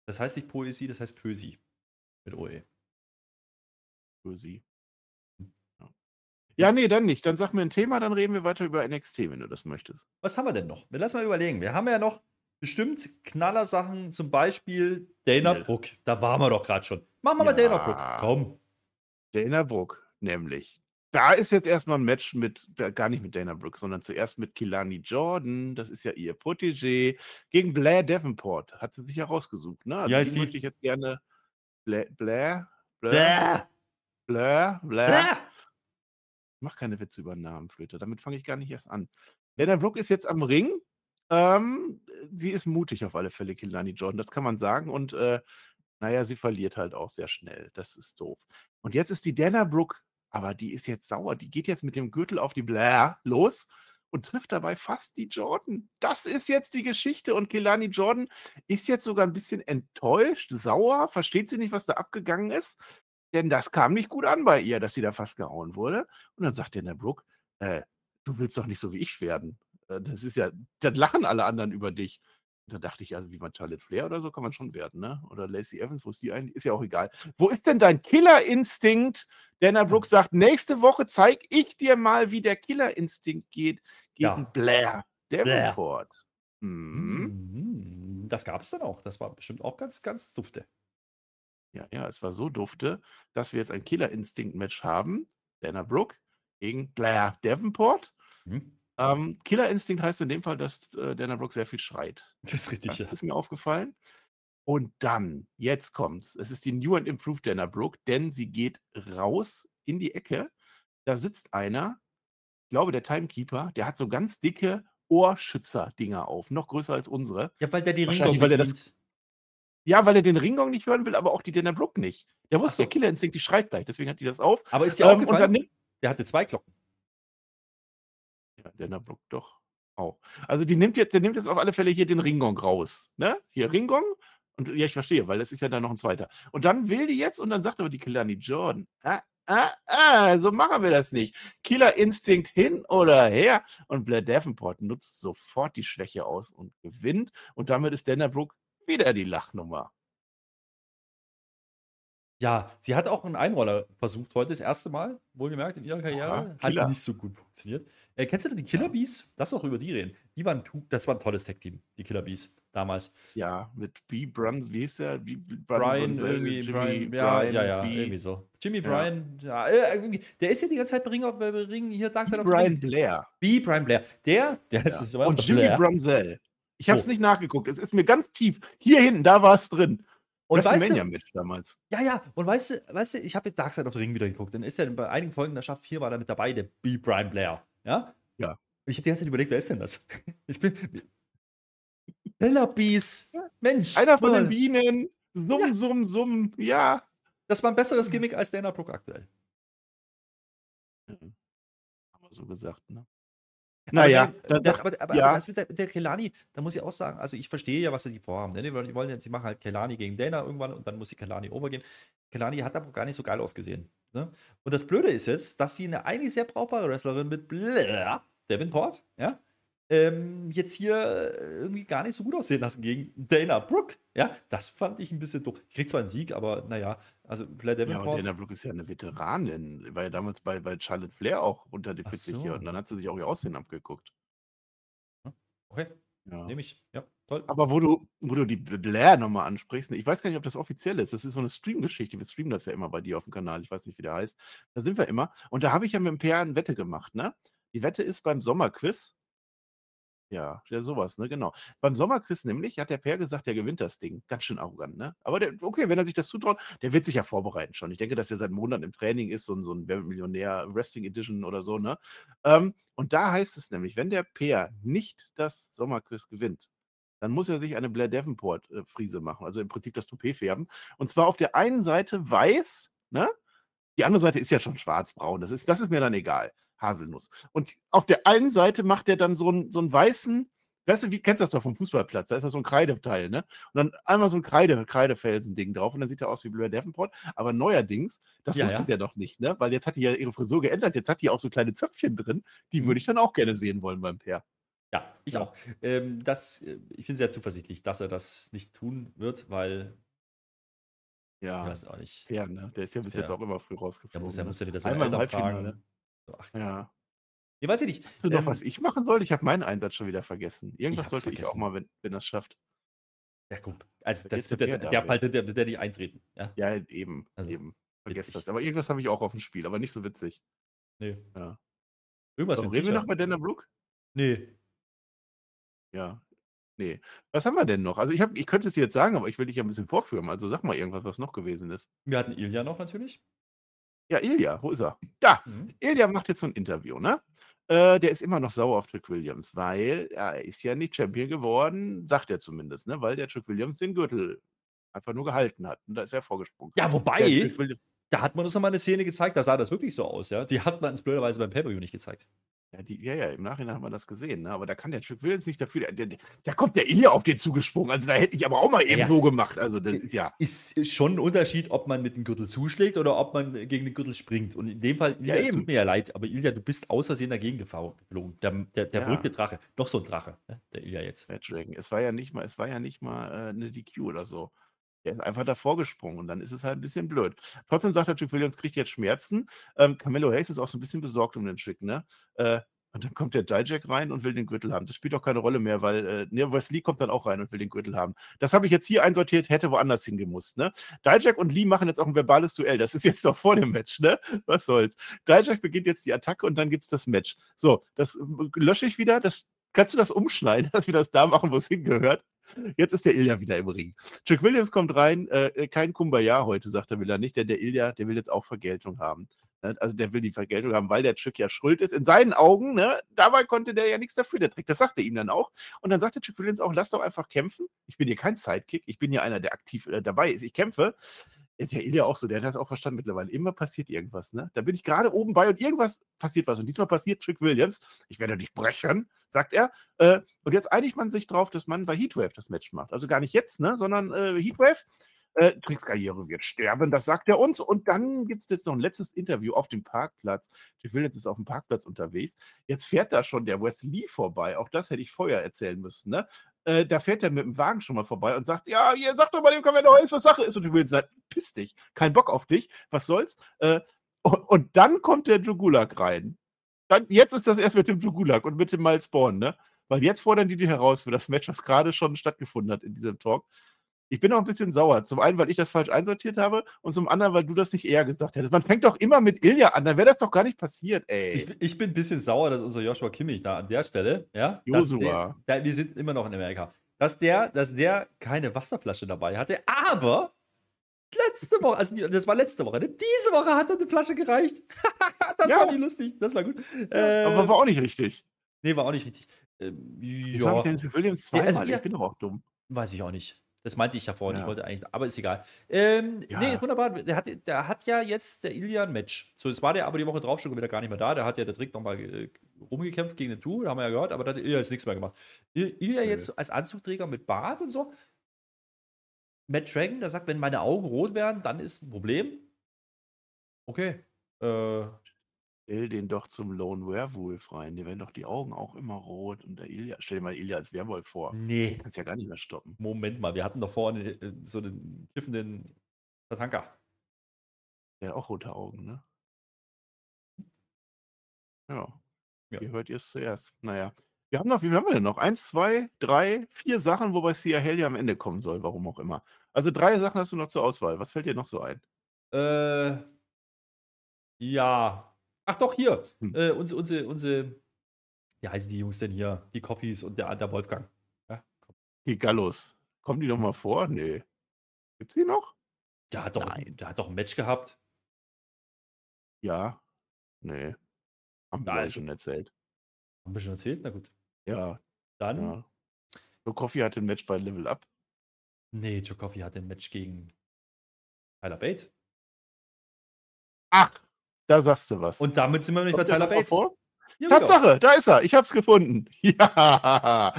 Das heißt nicht Poesie, das heißt Pösi. Mit OE. Poesie. Ja. ja, nee, dann nicht. Dann sag mir ein Thema, dann reden wir weiter über NXT, wenn du das möchtest. Was haben wir denn noch? Wir lassen mal überlegen. Wir haben ja noch bestimmt Knallersachen, zum Beispiel Dana. Brooke. Da waren wir doch gerade schon. Machen wir mal Dana Ja. Brooke. Komm. Dana Brooke, nämlich. Da ist jetzt erstmal ein Match mit, gar nicht mit Dana Brooke, sondern zuerst mit Kilani Jordan. Das ist ja ihr Protégé. Gegen Blair Davenport. Hat sie sich ja rausgesucht, ne? Also heißt die möchte ich jetzt gerne. Blair? Blair? Blair? Bäh. Blair? Blair? Mach keine Witze über Namen, Flöte. Damit fange ich gar nicht erst an. Dana Brooke ist jetzt am Ring. Ähm, sie ist mutig auf alle Fälle, Kilani Jordan. Das kann man sagen. Und äh, naja, sie verliert halt auch sehr schnell. Das ist doof. Und jetzt ist die Dana Brooke, aber die ist jetzt sauer. Die geht jetzt mit dem Gürtel auf die Blair los und trifft dabei fast die Jordan. Das ist jetzt die Geschichte. Und Kilani Jordan ist jetzt sogar ein bisschen enttäuscht, sauer, versteht sie nicht, was da abgegangen ist. Denn das kam nicht gut an bei ihr, dass sie da fast gehauen wurde. Und dann sagt Dana Brooke, äh, du willst doch nicht so wie ich werden. Äh, Das ist ja, dann lachen alle anderen über dich. Da dachte ich, also wie man Charlotte Flair oder so kann man schon werden, ne? Oder Lacey Evans, wo ist die eigentlich? Ist ja auch egal. Wo ist denn dein Killerinstinkt? Dana Brooks sagt, nächste Woche zeige ich dir mal, wie der Killerinstinkt geht gegen Ja. Blair Blair. Davenport. Mhm. Mhm. Das gab es dann auch. Das war bestimmt auch ganz, ganz dufte. Ja, ja, es war so dufte, dass wir jetzt ein Killerinstinkt-Match haben. Dana Brooke gegen Blair Davenport. Mhm. Ähm, Killerinstinkt heißt in dem Fall, dass äh, Dana Brooke sehr viel schreit. Das ist richtig. Das Ja. ist mir aufgefallen. Und dann, jetzt kommt's. Es ist die New and Improved Dana Brooke, denn sie geht raus in die Ecke. Da sitzt einer, ich glaube, der Timekeeper, der hat so ganz dicke Ohrschützer-Dinger auf, noch größer als unsere. ja, weil der die weil der das- bedient. Ja, weil er den Ringgong nicht hören will, aber auch die Dana Brooke nicht. Der wusste, so. der Killerinstinkt, die schreit gleich, deswegen hat die das auf. Aber ist dir Ähm, aufgefallen, nimmt der hatte zwei Glocken. Ja, Dana Brooke doch auch. Also die nimmt jetzt, der nimmt jetzt auf alle Fälle hier den Ringgong raus. Ne? Hier Ringgong. Und ja, ich verstehe, weil das ist ja dann noch ein zweiter. Und dann will die jetzt, und dann sagt aber die Kilani Jordan, ah, ah, ah, so machen wir das nicht. Killer Instinct hin oder her. Und Blair Davenport nutzt sofort die Schwäche aus und gewinnt. Und damit ist Dana Brooke wieder die Lachnummer. Ja, sie hat auch einen Einroller versucht heute, das erste Mal, wohlgemerkt, in ihrer Karriere. Hat Killer. nicht so gut funktioniert. Äh, kennst du denn die Killer Bees? Lass auch über die reden. Die waren, das war ein tolles Tech-Team, die Killer Bees damals. Ja, mit B. Brun, wie hieß der? B. Brian, Brunzell, irgendwie, Jimmy Brian, ja, Bryan, ja, ja, B. irgendwie so. Jimmy Ja. Bryan, ja, äh, der ist ja die ganze Zeit bei Ring, bei Ring hier, Dark Side of Brian. Blair. B. Brian Blair. Der, der ist Ja. es immer Und Jimmy Blair. Brunzell. Ich habe es So. nicht nachgeguckt. Es ist mir ganz tief. Hier hinten, da war es drin. Und weißt du, WrestleMania-Match damals. Ja, ja, und weißt du, weißt du, ich habe jetzt Dark Side of the Ring wieder geguckt. Dann ist er bei einigen Folgen der Schaft 4 war er mit dabei, der B. Brian Blair. Ja? Ja. Und ich habe die ganze Zeit überlegt, wer ist denn das? Ich bin. Tellabies. Mensch. Einer von den. Bienen. Summ, Ja. summ, summ. Ja. Das war ein besseres Gimmick als Dana Brooke aktuell. Haben wir so gesagt, ne? Aber Naja, der- dann der, aber, aber, ja. aber das mit der, der Kelani, da muss ich auch sagen, also ich verstehe ja, was sie die vorhaben. Ne? Die wollen, jetzt, die machen halt Kelani gegen Dana irgendwann und dann muss die Kelani overgehen. Kelani hat aber gar nicht so geil ausgesehen. Ne? Und das Blöde ist jetzt, dass sie eine eigentlich sehr brauchbare Wrestlerin mit Blair, Davenport, ja, ähm, jetzt hier äh, irgendwie gar nicht so gut aussehen lassen gegen Dana Brooke. Ja, das fand ich ein bisschen doof. Kriegt zwar einen Sieg, aber naja, also Blair Ja, und Davenport. Dana Brooke ist ja eine Veteranin. War ja damals bei, bei Charlotte Flair auch unter die Ach 40 so. hier. Und dann hat sie sich auch ihr Aussehen abgeguckt. okay, Ja. nehme ich. Ja, toll. Aber wo du, wo du die Blair nochmal ansprichst, ne, ich weiß gar nicht, ob das offiziell ist. Das ist so eine Stream-Geschichte. Wir streamen das ja immer bei dir auf dem Kanal. Ich weiß nicht, wie der heißt. Da sind wir immer. Und da habe ich ja mit dem Per eine Wette gemacht, ne? Die Wette ist beim Sommerquiz. Ja, ja, sowas, ne? Genau. Beim Sommerquiz nämlich hat der Per gesagt, der gewinnt das Ding. Ganz schön arrogant, ne? Aber der, okay, wenn er sich das zutraut, der wird sich ja vorbereiten schon. Ich denke, dass er seit Monaten im Training ist, so ein, so ein Wer Millionär Wrestling Edition oder so, ne? Ähm, und da heißt es nämlich, wenn der Per nicht das Sommerquiz gewinnt, dann muss er sich eine Blair Davenport äh, Friese machen, also im Prinzip das Toupet färben. Und zwar auf der einen Seite weiß, ne? Die andere Seite ist ja schon schwarz-braun. Das ist, das ist mir dann egal. Haselnuss. Und auf der einen Seite macht er dann so einen, so einen weißen, weißt du, wie kennst du das doch vom Fußballplatz? Da ist das so ein Kreideteil, ne? Und dann einmal so ein Kreide, Kreidefelsen-Ding drauf und dann sieht er aus wie Blair Davenport. Aber neuerdings, das Ja, wusste ja. der doch nicht, ne? Weil jetzt hat die ja ihre Frisur geändert, jetzt hat die auch so kleine Zöpfchen drin. Die Mhm. würde ich dann auch gerne sehen wollen beim Per. Ja, ich Ja. auch. Ähm, das, äh, ich bin sehr zuversichtlich, dass er das nicht tun wird, weil, ich Ja, weiß auch nicht, Per, ne? Der ist ja bis jetzt auch immer früh rausgeflogen. muss, er ne? muss er wieder seine Einmal Eltern fragen. So, Ach, Ja. ich weiß ich nicht. Weißt du noch, Ähm, was ich machen soll? Ich habe meinen Einsatz schon wieder vergessen. Irgendwas sollte ich auch vergessen. mal, wenn, wenn das schafft. Ja, gut. Also, Da das wird ja der, der. Fall, der, der nicht eintreten. Ja, Ja, eben, Also, eben. Vergesst das. Aber irgendwas habe ich auch auf dem Spiel, aber nicht so witzig. nee. Ja. Irgendwas So, reden wir noch bei Dana Brooke? Nee. Ja. Nee. Was haben wir denn noch? Also ich, hab, ich könnte es dir jetzt sagen, aber ich will dich ja ein bisschen vorführen. Also sag mal irgendwas, was noch gewesen ist. Wir hatten Ilja noch natürlich. Ja, Ilja, wo ist er? Da! Mhm. Ilja macht jetzt so ein Interview, ne? Äh, der ist immer noch sauer auf Trick Williams, weil ja, er ist ja nicht Champion geworden, sagt er zumindest, ne? Weil der Trick Williams den Gürtel einfach nur gehalten hat. Und da ist er vorgesprungen. Ja, wobei, da hat man uns noch mal eine Szene gezeigt, da sah das wirklich so aus, ja. Die hat man uns blöderweise beim Pay-Per-View nicht gezeigt. Ja, die, ja, ja, im Nachhinein haben wir das gesehen, ne? aber da kann der Trick Williams nicht dafür. Der, der, da kommt der Ilya auf den zugesprungen. Also da hätte ich aber auch mal eben Ja. so gemacht. Also das ist ja. Ist schon ein Unterschied, ob man mit dem Gürtel zuschlägt oder ob man gegen den Gürtel springt. Und in dem Fall, Ilja, Ja, es tut mir ja leid, aber Ilja, du bist aus Versehen dagegen geflogen. Der, der, der Ja. verrückte Drache. Noch so ein Drache, ne? der Ilja jetzt. Mad Dragon. Es war ja nicht mal, es war ja nicht mal äh, eine DQ oder so. Der ist einfach davor gesprungen und dann ist es halt ein bisschen blöd. Trotzdem sagt der Trick Williams, kriegt jetzt Schmerzen. Ähm, Camelo Hayes ist auch so ein bisschen besorgt um den Trick, ne? Äh, und dann kommt der Dijak rein und will den Gürtel haben. Das spielt auch keine Rolle mehr, weil äh, ne, Wesley kommt dann auch rein und will den Gürtel haben. Das habe ich jetzt hier einsortiert, hätte woanders hingemusst. Ne? Dijak und Lee machen jetzt auch ein verbales Duell. Das ist jetzt noch vor dem Match, ne? Was soll's. Dijak beginnt jetzt die Attacke und dann gibt es das Match. So, das äh, lösche ich wieder. Das, kannst du das umschneiden, dass wir das da machen, wo es hingehört? Jetzt ist der Ilya wieder im Ring. Trick Williams kommt rein, äh, kein Kumbaya heute, sagt er, will er nicht, denn der Ilya, der will jetzt auch Vergeltung haben. Ne? Also der will die Vergeltung haben, weil der Trick ja schuld ist. In seinen Augen, ne, dabei konnte der ja nichts dafür, der Trick. Das sagt er ihm dann auch. Und dann sagt der Trick Williams auch, lass doch einfach kämpfen. Ich bin hier kein Sidekick, ich bin hier einer, der aktiv äh, dabei ist. Ich kämpfe. Der Ilya auch so, der hat das auch verstanden mittlerweile. Immer passiert irgendwas, ne? Da bin ich gerade oben bei und irgendwas passiert was. Und diesmal passiert Trick Williams. Ich werde dich brechen, sagt er. Äh, und jetzt einigt man sich drauf, dass man bei Heatwave das Match macht. Also gar nicht jetzt, ne? Sondern äh, Heatwave. Äh, Tricks Karriere wird sterben, das sagt er uns. Und dann gibt es jetzt noch ein letztes Interview auf dem Parkplatz. Trick Williams ist auf dem Parkplatz unterwegs. Jetzt fährt da schon der Wesley vorbei. Auch das hätte ich vorher erzählen müssen, ne? Äh, da fährt er mit dem Wagen schon mal vorbei und sagt, ja, hier, sag doch mal dem Commander Holmes, was Sache ist. Und Trick Williams sagt, piss dich, kein Bock auf dich, was soll's. Äh, und, und dann kommt der Jugulak rein. Dann, jetzt ist das erst mit dem Jugulak und mit dem Miles ne? Weil jetzt fordern die die heraus für das Match, was gerade schon stattgefunden hat in diesem Talk. Ich bin auch ein bisschen sauer. Zum einen, weil ich das falsch einsortiert habe und zum anderen, weil du das nicht eher gesagt hättest. Man fängt doch immer mit Ilya an, dann wäre das doch gar nicht passiert, ey. Ich, bin- ich bin ein bisschen sauer, dass unser Joshua Kimmich da an der Stelle, ja, Joshua. Wir sind immer noch in Amerika, dass der, dass der keine Wasserflasche dabei hatte, aber letzte Woche, also das war letzte Woche, ne? diese Woche hat er eine Flasche gereicht. das Ja. war nicht lustig, das war gut. Äh, Aber war auch nicht richtig. nee, war auch nicht richtig. Ähm, Wieso habe ich ja, denn für Williams Ja, zweimal? also ihr- ich bin doch auch dumm. weiß ich auch nicht. Das meinte ich ja vorhin. Ich Ja. wollte eigentlich, aber ist egal. Ähm, Ja. Nee, ist wunderbar. Der hat, der hat ja jetzt der Ilya ein Match. So, jetzt war der aber die Woche drauf schon wieder gar nicht mehr da. Der hat ja der Trick nochmal äh, rumgekämpft gegen den Tu, da haben wir ja gehört, aber da hat Ilya jetzt nichts mehr gemacht. Il- Ilya Nö. jetzt als Anzugträger mit Bart und so. Matt Dragon, der sagt, wenn meine Augen rot werden, dann ist ein Problem. Okay. Äh, Stell den doch zum Lone Werewolf rein. Dir werden doch die Augen auch immer rot. Und der Ilya, stell dir mal Ilya als Werwolf vor. nee. Kannst ja gar nicht mehr stoppen. Moment mal, wir hatten doch vorhin äh, so einen kiffenden Tatanka. Der hat auch rote Augen, ne? Ja. Ja. Ihr hört ihr es zuerst. Naja. Wir haben noch, wie haben wir denn noch? Eins, zwei, drei, vier Sachen, wobei Sia Hell ja am Ende kommen soll, warum auch immer. Also drei Sachen hast du noch zur Auswahl. Was fällt dir noch so ein? Äh, ja. Ach doch, hier. Hm. Äh, unsere, unsere, unsere, wie heißen die Jungs denn hier? Die Copies und der, der Wolfgang. Ja. Die Gallos. Kommen die noch mal vor? Nee. Gibt's die noch? der, hat doch, Nein. der hat doch ein Match gehabt. Ja. Nee. Haben wir also- schon erzählt. Haben wir schon erzählt? Na gut. Ja, Dann, ja. So Coffee hatte ein Match bei Level Up. nee, Joe Coffey hat ein Match gegen Tyler Bate. Ach, da sagst du was. Und damit sind wir nicht bei Tyler Bates. go. Tatsache, da ist er. Ich hab's gefunden. Ja.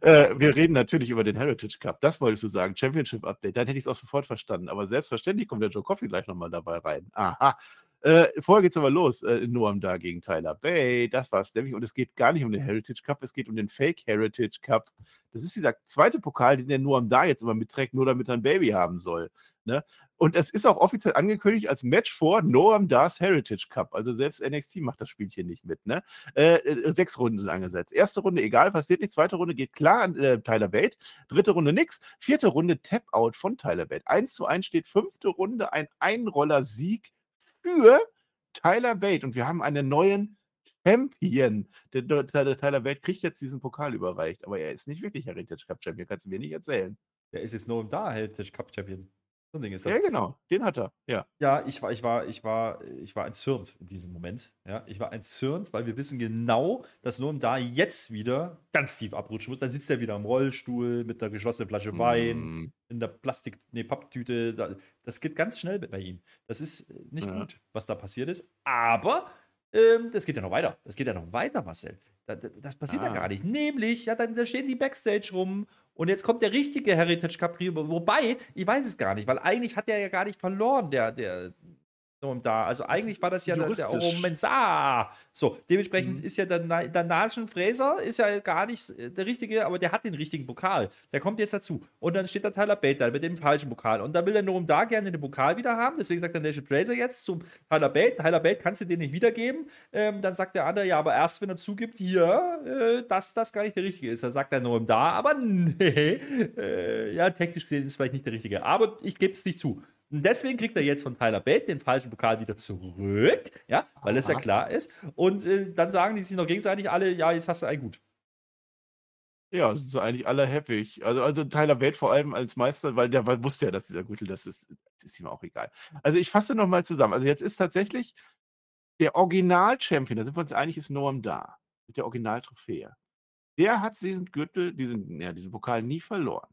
Äh, wir reden natürlich über den Heritage Cup. Das wolltest du sagen. Championship Update. Dann hätte ich es auch sofort verstanden. Aber selbstverständlich kommt der Joe Coffey gleich nochmal dabei rein. Aha. Äh, vorher geht's aber los. Äh, Noam da gegen Tyler Bay. Das war's nämlich. Und es geht gar nicht um den Heritage Cup. Es geht um den Fake Heritage Cup. Das ist dieser zweite Pokal, den der Noam da jetzt immer mitträgt, nur damit er ein Baby haben soll. Ne? Und es ist auch offiziell angekündigt als Match vor Noam Dars Heritage Cup. Also selbst NXT macht das Spielchen nicht mit. Ne? Äh, äh, sechs Runden sind angesetzt. Erste Runde, egal, passiert nicht. Zweite Runde geht klar an äh, Tyler Bate. Dritte Runde nix. Vierte Runde Tap-Out von Tyler Bate. 1 zu 1 steht fünfte Runde, ein Einroller-Sieg für Tyler Bate. Und wir haben einen neuen Champion. Der, der, der Tyler Bate kriegt jetzt diesen Pokal überreicht. Aber er ist nicht wirklich Heritage Cup Champion, kannst du mir nicht erzählen. Der ist jetzt nur da, Heritage Cup Champion. So ein Ding ist das. Ja, genau, den hat er. Ja. Ja, ich war, ich war, ich war, ich war entzürnt in diesem Moment. Ja, ich war entzürnt, weil wir wissen genau, dass Noam da jetzt wieder ganz tief abrutschen muss. Dann sitzt er wieder im Rollstuhl mit einer geschlossenen Flasche Wein, Mm, in der Plastik, nee, Papptüte. Da, das geht ganz schnell bei ihm. Das ist äh, nicht Ja. gut, was da passiert ist. Aber ähm, das geht ja noch weiter. Das geht ja noch weiter, Marcel. Da, da, das passiert Ah. ja gar nicht. Nämlich, ja, dann da stehen die Backstage rum und jetzt kommt der richtige Heritage Cup rüber. Wobei, ich weiß es gar nicht, weil eigentlich hat er ja gar nicht verloren, der, der und da. Also eigentlich war das ja der, der. Euromensar. So, dementsprechend Mhm. ist ja der, der Naschen Fraser ist ja gar nicht äh, der richtige, aber der hat den richtigen Pokal. Der kommt jetzt dazu. Und dann steht da Tyler Bate da mit dem falschen Pokal. Und dann will der Noam da gerne den Pokal wieder haben. Deswegen sagt der Nation Fraser jetzt zum Tyler Bate. Tyler Bate kannst du den nicht wiedergeben. Ähm, dann sagt der andere, ja, aber erst wenn er zugibt, hier, äh, dass das gar nicht der richtige ist. Dann sagt der Noam da, aber nee, äh, ja, technisch gesehen ist es vielleicht nicht der richtige. Aber ich gebe es nicht zu. Und deswegen kriegt er jetzt von Tyler Bate den falschen Pokal wieder zurück, ja, weil es ja klar ist. Und äh, dann sagen die sich noch gegenseitig alle, ja, jetzt hast du ein Gut. Ja, sind so eigentlich alle happy. Also, also Tyler Bate vor allem als Meister, weil der wusste ja, dass dieser Gürtel, das ist, das ist ihm auch egal. Also ich fasse nochmal zusammen. Also jetzt ist tatsächlich der Original-Champion, da sind wir uns einig, ist Noam da. Mit der Originaltrophäe. Der hat diesen Gürtel, diesen, ja, diesen Pokal nie verloren.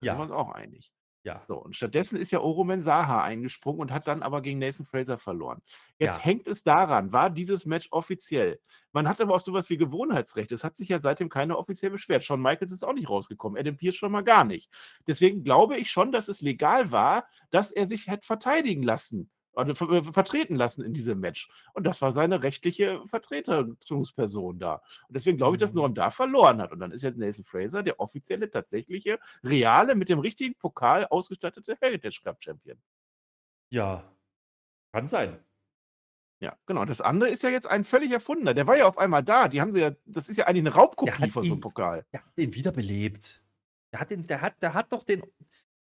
Da sind wir Ja, uns auch einig. Ja. So, und stattdessen ist ja Oromen Saha eingesprungen und hat dann aber gegen Nathan Fraser verloren. Jetzt Ja. hängt es daran, war dieses Match offiziell? Man hat aber auch sowas wie Gewohnheitsrecht. Es hat sich ja seitdem keiner offiziell beschwert. Shawn Michaels ist auch nicht rausgekommen. Adam Pierce schon mal gar nicht. Deswegen glaube ich schon, dass es legal war, dass er sich hätte verteidigen lassen. Ver äh, vertreten lassen in diesem Match. Und das war seine rechtliche Vertretungsperson da. Und deswegen glaube ich, dass Mhm. Norm da verloren hat. Und dann ist jetzt Nathan Fraser der offizielle, tatsächliche, reale, mit dem richtigen Pokal ausgestattete Heritage Cup Champion. Ja, kann sein. Ja, genau. Das andere ist ja jetzt ein völlig erfundener. Der war ja auf einmal da. Die haben sie ja, das ist ja eigentlich eine Raubkopie von so einem Pokal. Der hat den wiederbelebt. Der hat, den, der, hat, der hat doch den.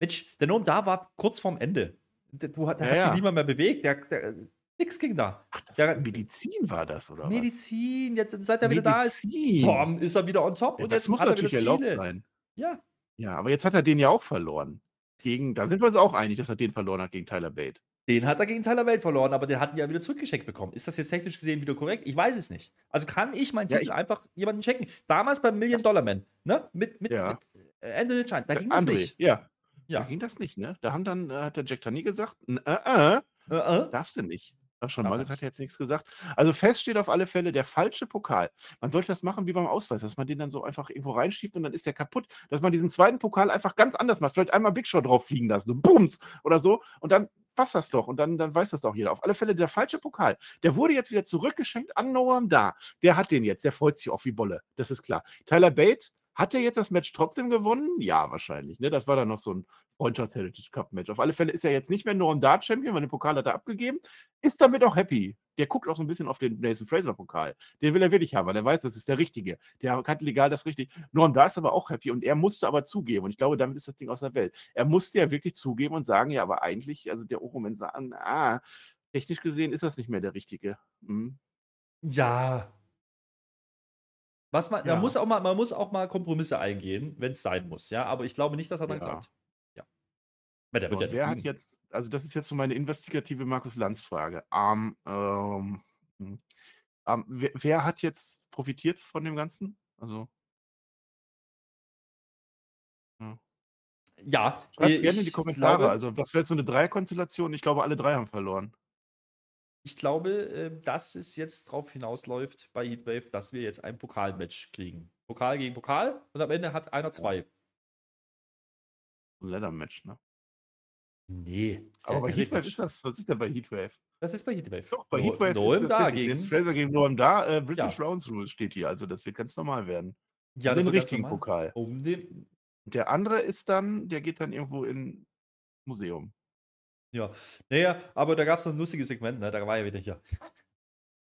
Mensch, der Noam da war kurz vorm Ende. Der, du, der Ja, hat sich ja. niemand mehr bewegt. Der, der, nix ging da. Ach, Der- Medizin war das, oder Medizin, jetzt seit er wieder da ist, bom, ist er wieder on top Ja, und das jetzt muss er natürlich wieder erlaubt sein. Ja, Ja, aber jetzt hat er den ja auch verloren. Gegen, da sind wir uns auch einig, dass er den verloren hat gegen Tyler Bate. den hat er gegen Tyler Welt verloren, aber den hatten ja wieder zurückgeschenkt bekommen. Ist das jetzt technisch gesehen wieder korrekt? Ich weiß es nicht. Also kann ich meinen Ja, Titel einfach jemanden checken. Damals beim Million Dollar Man, ne? Mit, mit, Ja. mit äh, Anthony Chan, da Ja, ging das André, nicht. Ja, Ja. da ging das nicht, ne? Da haben dann, äh, hat der Jack Tunney gesagt, "N- äh, äh, Äh, äh. darfst du nicht. Ach, schon mal, das hat er jetzt nichts gesagt. Also fest steht auf alle Fälle der falsche Pokal. Man sollte das machen wie beim Ausweis, dass man den dann so einfach irgendwo reinschiebt und dann ist der kaputt. Dass man diesen zweiten Pokal einfach ganz anders macht. Vielleicht einmal Big Show drauf fliegen lassen, so Bums oder so. Und dann passt das doch. Und dann, dann weiß das doch jeder. Auf alle Fälle der falsche Pokal. Der wurde jetzt wieder zurückgeschenkt an Noam da. Der hat den jetzt. Der freut sich auf wie Bolle. Das ist klar. Tyler Bate, hat er jetzt das Match trotzdem gewonnen? Ja, wahrscheinlich. Ne? Das war dann noch so ein Freundschaft Heritage Cup Match. Auf alle Fälle ist er jetzt nicht mehr nur ein Dart Champion, weil den Pokal hat er abgegeben. Ist damit auch happy. Der guckt auch so ein bisschen auf den Nathan Fraser Pokal. Den will er wirklich haben, weil er weiß, das ist der Richtige. Der hat legal das Richtige. Norm da ist aber auch happy und er musste aber zugeben. Und ich glaube, damit ist das Ding aus der Welt. Er musste ja wirklich zugeben und sagen, ja, aber eigentlich, also der Oromen sagen, ah, technisch gesehen ist das nicht mehr der Richtige. Hm. Ja. Was man, Ja. man, muss auch mal, man muss auch mal Kompromisse eingehen, wenn es sein muss, ja. Aber ich glaube nicht, dass er dann Ja. klappt. Ja. Weil der So, wird ja wer hat jetzt, also das ist jetzt so meine investigative Markus Lanz-Frage. Ähm, ähm, hm. ähm, wer, wer hat jetzt profitiert von dem Ganzen? Also, Ja, schreibt äh, gerne in die Kommentare. Glaube, also, das wäre so eine Dreierkonstellation. Ich glaube, alle drei haben verloren. Ich glaube, äh, dass es jetzt drauf hinausläuft bei Heatwave, dass wir jetzt ein Pokalmatch kriegen. Pokal gegen Pokal und am Ende hat einer zwei. Ein Leather-Match, ne? Nee. Aber bei Heatwave Match. ist das, was ist denn bei Heatwave? Das ist bei Heatwave. Doch, bei No- Heatwave Noem ist da gegen. Fraser gegen Noam da. Äh, British Ja. Rounds Rule steht hier. Also, das wird ganz normal werden. Ja, um das den richtigen. Pokal. Um den, der andere ist dann, der geht dann irgendwo in Museum. Ja. Naja, aber da gab es noch ein lustiges Segment, ne? Da war ja wieder hier.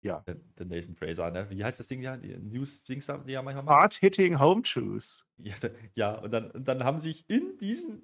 Ja. Der, der Nathan Fraser, ne? Wie heißt das Ding ja? News-Dings, die er manchmal macht. Hard-hitting Home Shoes. Ja, ja und, dann, und dann haben sich in diesem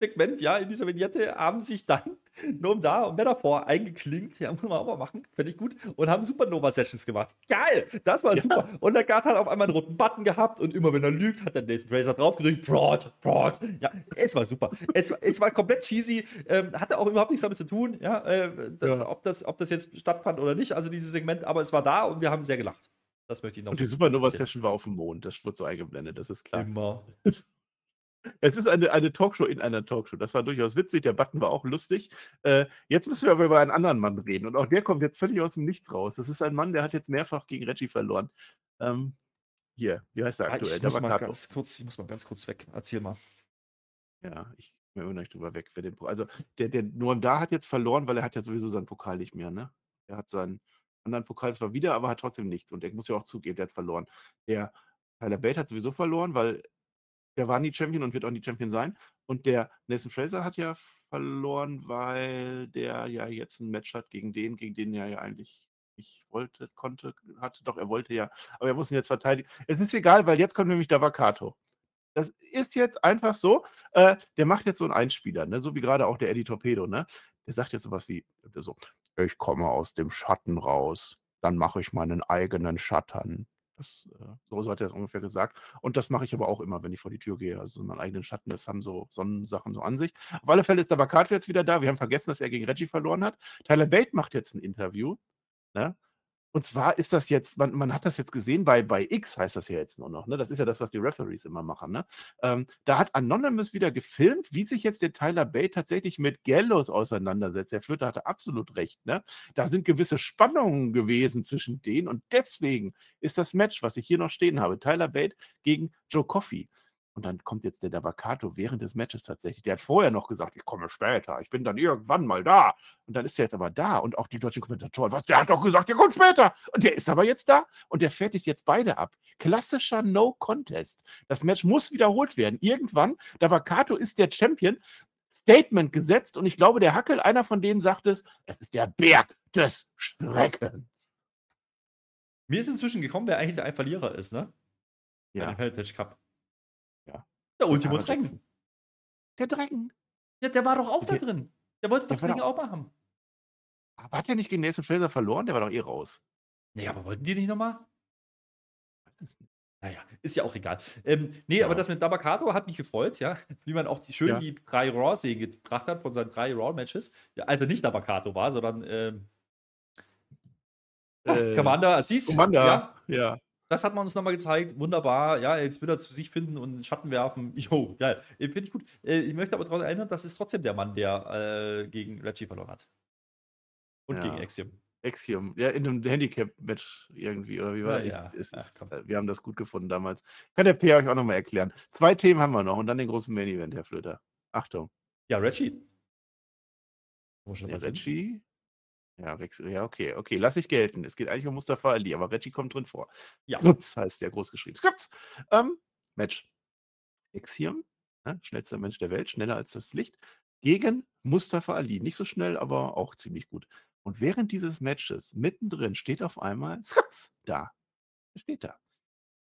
Segment, ja, in dieser Vignette, haben sich dann Nom da und Metaphor eingeklinkt. Ja, muss man auch mal machen. Finde ich gut. Und haben Supernova-Sessions gemacht. Geil! Das war Ja. super. Und der Gart hat auf einmal einen roten Button gehabt und immer wenn er lügt, hat der Nathan Fraser draufgedrückt. Fraud, Fraud. Ja, es war super. Es, es war komplett cheesy. Ähm, hatte auch überhaupt nichts damit zu tun, ja, äh, Ja. Ob, das, ob das jetzt stattfand oder nicht. Also dieses Segment, aber es war da und wir haben sehr gelacht. Das möchte ich noch Und die. Supernova-Session war auf dem Mond. Das wird so eingeblendet, das ist klar. Immer. Es ist eine, eine Talkshow in einer Talkshow. Das war durchaus witzig. Der Button war auch lustig. Äh, jetzt müssen wir aber über einen anderen Mann reden. Und auch der kommt jetzt völlig aus dem Nichts raus. Das ist ein Mann, der hat jetzt mehrfach gegen Reggie verloren. Ähm, hier, wie heißt er aktuell? Ich muss, mal ganz kurz, ich muss mal ganz kurz weg. Erzähl mal. Ja, ich bin immer noch nicht drüber weg. Für den, also, der, der Noam da hat jetzt verloren, weil er hat ja sowieso seinen Pokal nicht mehr, ne? Er hat seinen anderen Pokal zwar wieder, aber hat trotzdem nichts. Und der muss ja auch zugeben, der hat verloren. Der Tyler Bate hat sowieso verloren, weil der war nie Champion und wird auch nie Champion sein. Und der Nathan Fraser hat ja verloren, weil der ja jetzt ein Match hat gegen den, gegen den er ja eigentlich nicht wollte, konnte, hatte. Doch, er wollte ja, aber er muss ihn jetzt verteidigen. Es ist egal, weil jetzt kommt nämlich der Vakato. Das ist jetzt einfach so. Äh, der macht jetzt so einen Einspieler, ne? so wie gerade auch der Eddie Torpedo. Ne? Der sagt jetzt sowas wie: so, Ich komme aus dem Schatten raus, dann mache ich meinen eigenen Schatten. Das, äh, so, so hat er es ungefähr gesagt. Und das mache ich aber auch immer, wenn ich vor die Tür gehe. Also so meinen eigenen Schatten, das haben so Sonnensachen so an sich. Auf alle Fälle ist der Bakato jetzt wieder da. Wir haben vergessen, dass er gegen Reggie verloren hat. Tyler Bate macht jetzt ein Interview. Ne? Und zwar ist das jetzt, man, man hat das jetzt gesehen, bei, bei X heißt das ja jetzt nur noch, ne? Das ist ja das, was die Referees immer machen, ne? Ähm, da hat Anonymous wieder gefilmt, wie sich jetzt der Tyler Bate tatsächlich mit Gallows auseinandersetzt. Der Flöter hatte absolut recht, ne? Da sind gewisse Spannungen gewesen zwischen denen und deswegen ist das Match, was ich hier noch stehen habe, Tyler Bate gegen Joe Coffey. Und dann kommt jetzt der Dabakato während des Matches tatsächlich. Der hat vorher noch gesagt, ich komme später, ich bin dann irgendwann mal da. Und dann ist er jetzt aber da. Und auch die deutschen Kommentatoren, was, der hat doch gesagt, der kommt später. Und der ist aber jetzt da. Und der fertigt jetzt beide ab. Klassischer No-Contest. Das Match muss wiederholt werden. Irgendwann, Dabakato ist der Champion. Statement gesetzt. Und ich glaube, der Hackel, einer von denen sagt es, es ist der Berg des Schreckens. Mir ist inzwischen gekommen, wer eigentlich der Verlierer ist, ne? Ja. Bei dem Heritage Cup. Der Ultimo Dragon. Der Dragon. Ja, der war doch auch der, da drin. Der wollte der doch das Ding auch machen. Aber hat er nicht gegen Nathan Fraser verloren? Der war doch eh raus. Nee, aber wollten die nicht nochmal? Naja, ist ja auch egal. Ähm, nee, ja. aber das mit Dabakato hat mich gefreut, ja. Wie man auch die, schön ja. die drei Raw-Szenen gebracht hat von seinen drei Raw-Matches. Ja, also nicht Dabakato war, sondern ähm, äh, Commander Assis. Commander, ja. ja. Das hat man uns nochmal gezeigt. Wunderbar. Ja, jetzt will er zu sich finden und einen Schatten werfen. Jo, geil. Äh, finde ich gut. Äh, ich möchte aber daran erinnern, das ist trotzdem der Mann, der äh, gegen Reggie verloren hat. Und ja. gegen Axiom. Axiom, ja, in einem Handicap-Match irgendwie, oder wie war ja, ja. Ist, ist, ja, wir haben das gut gefunden damals. Kann der P euch auch nochmal erklären. Zwei Themen haben wir noch und dann den großen Main-Event, Herr Flöter. Achtung. Ja, Reggie. Ja, Reggie ja, Rex, ja, okay, okay, lass ich gelten. Es geht eigentlich um Mustafa Ali, aber Reggie kommt drin vor. Ja. Skripts heißt der großgeschrieben. Skripts. Ähm, Match. Exium, ne, schnellster Mensch der Welt, schneller als das Licht, gegen Mustafa Ali. Nicht so schnell, aber auch ziemlich gut. Und während dieses Matches, mittendrin, steht auf einmal Skripts da. Er steht da.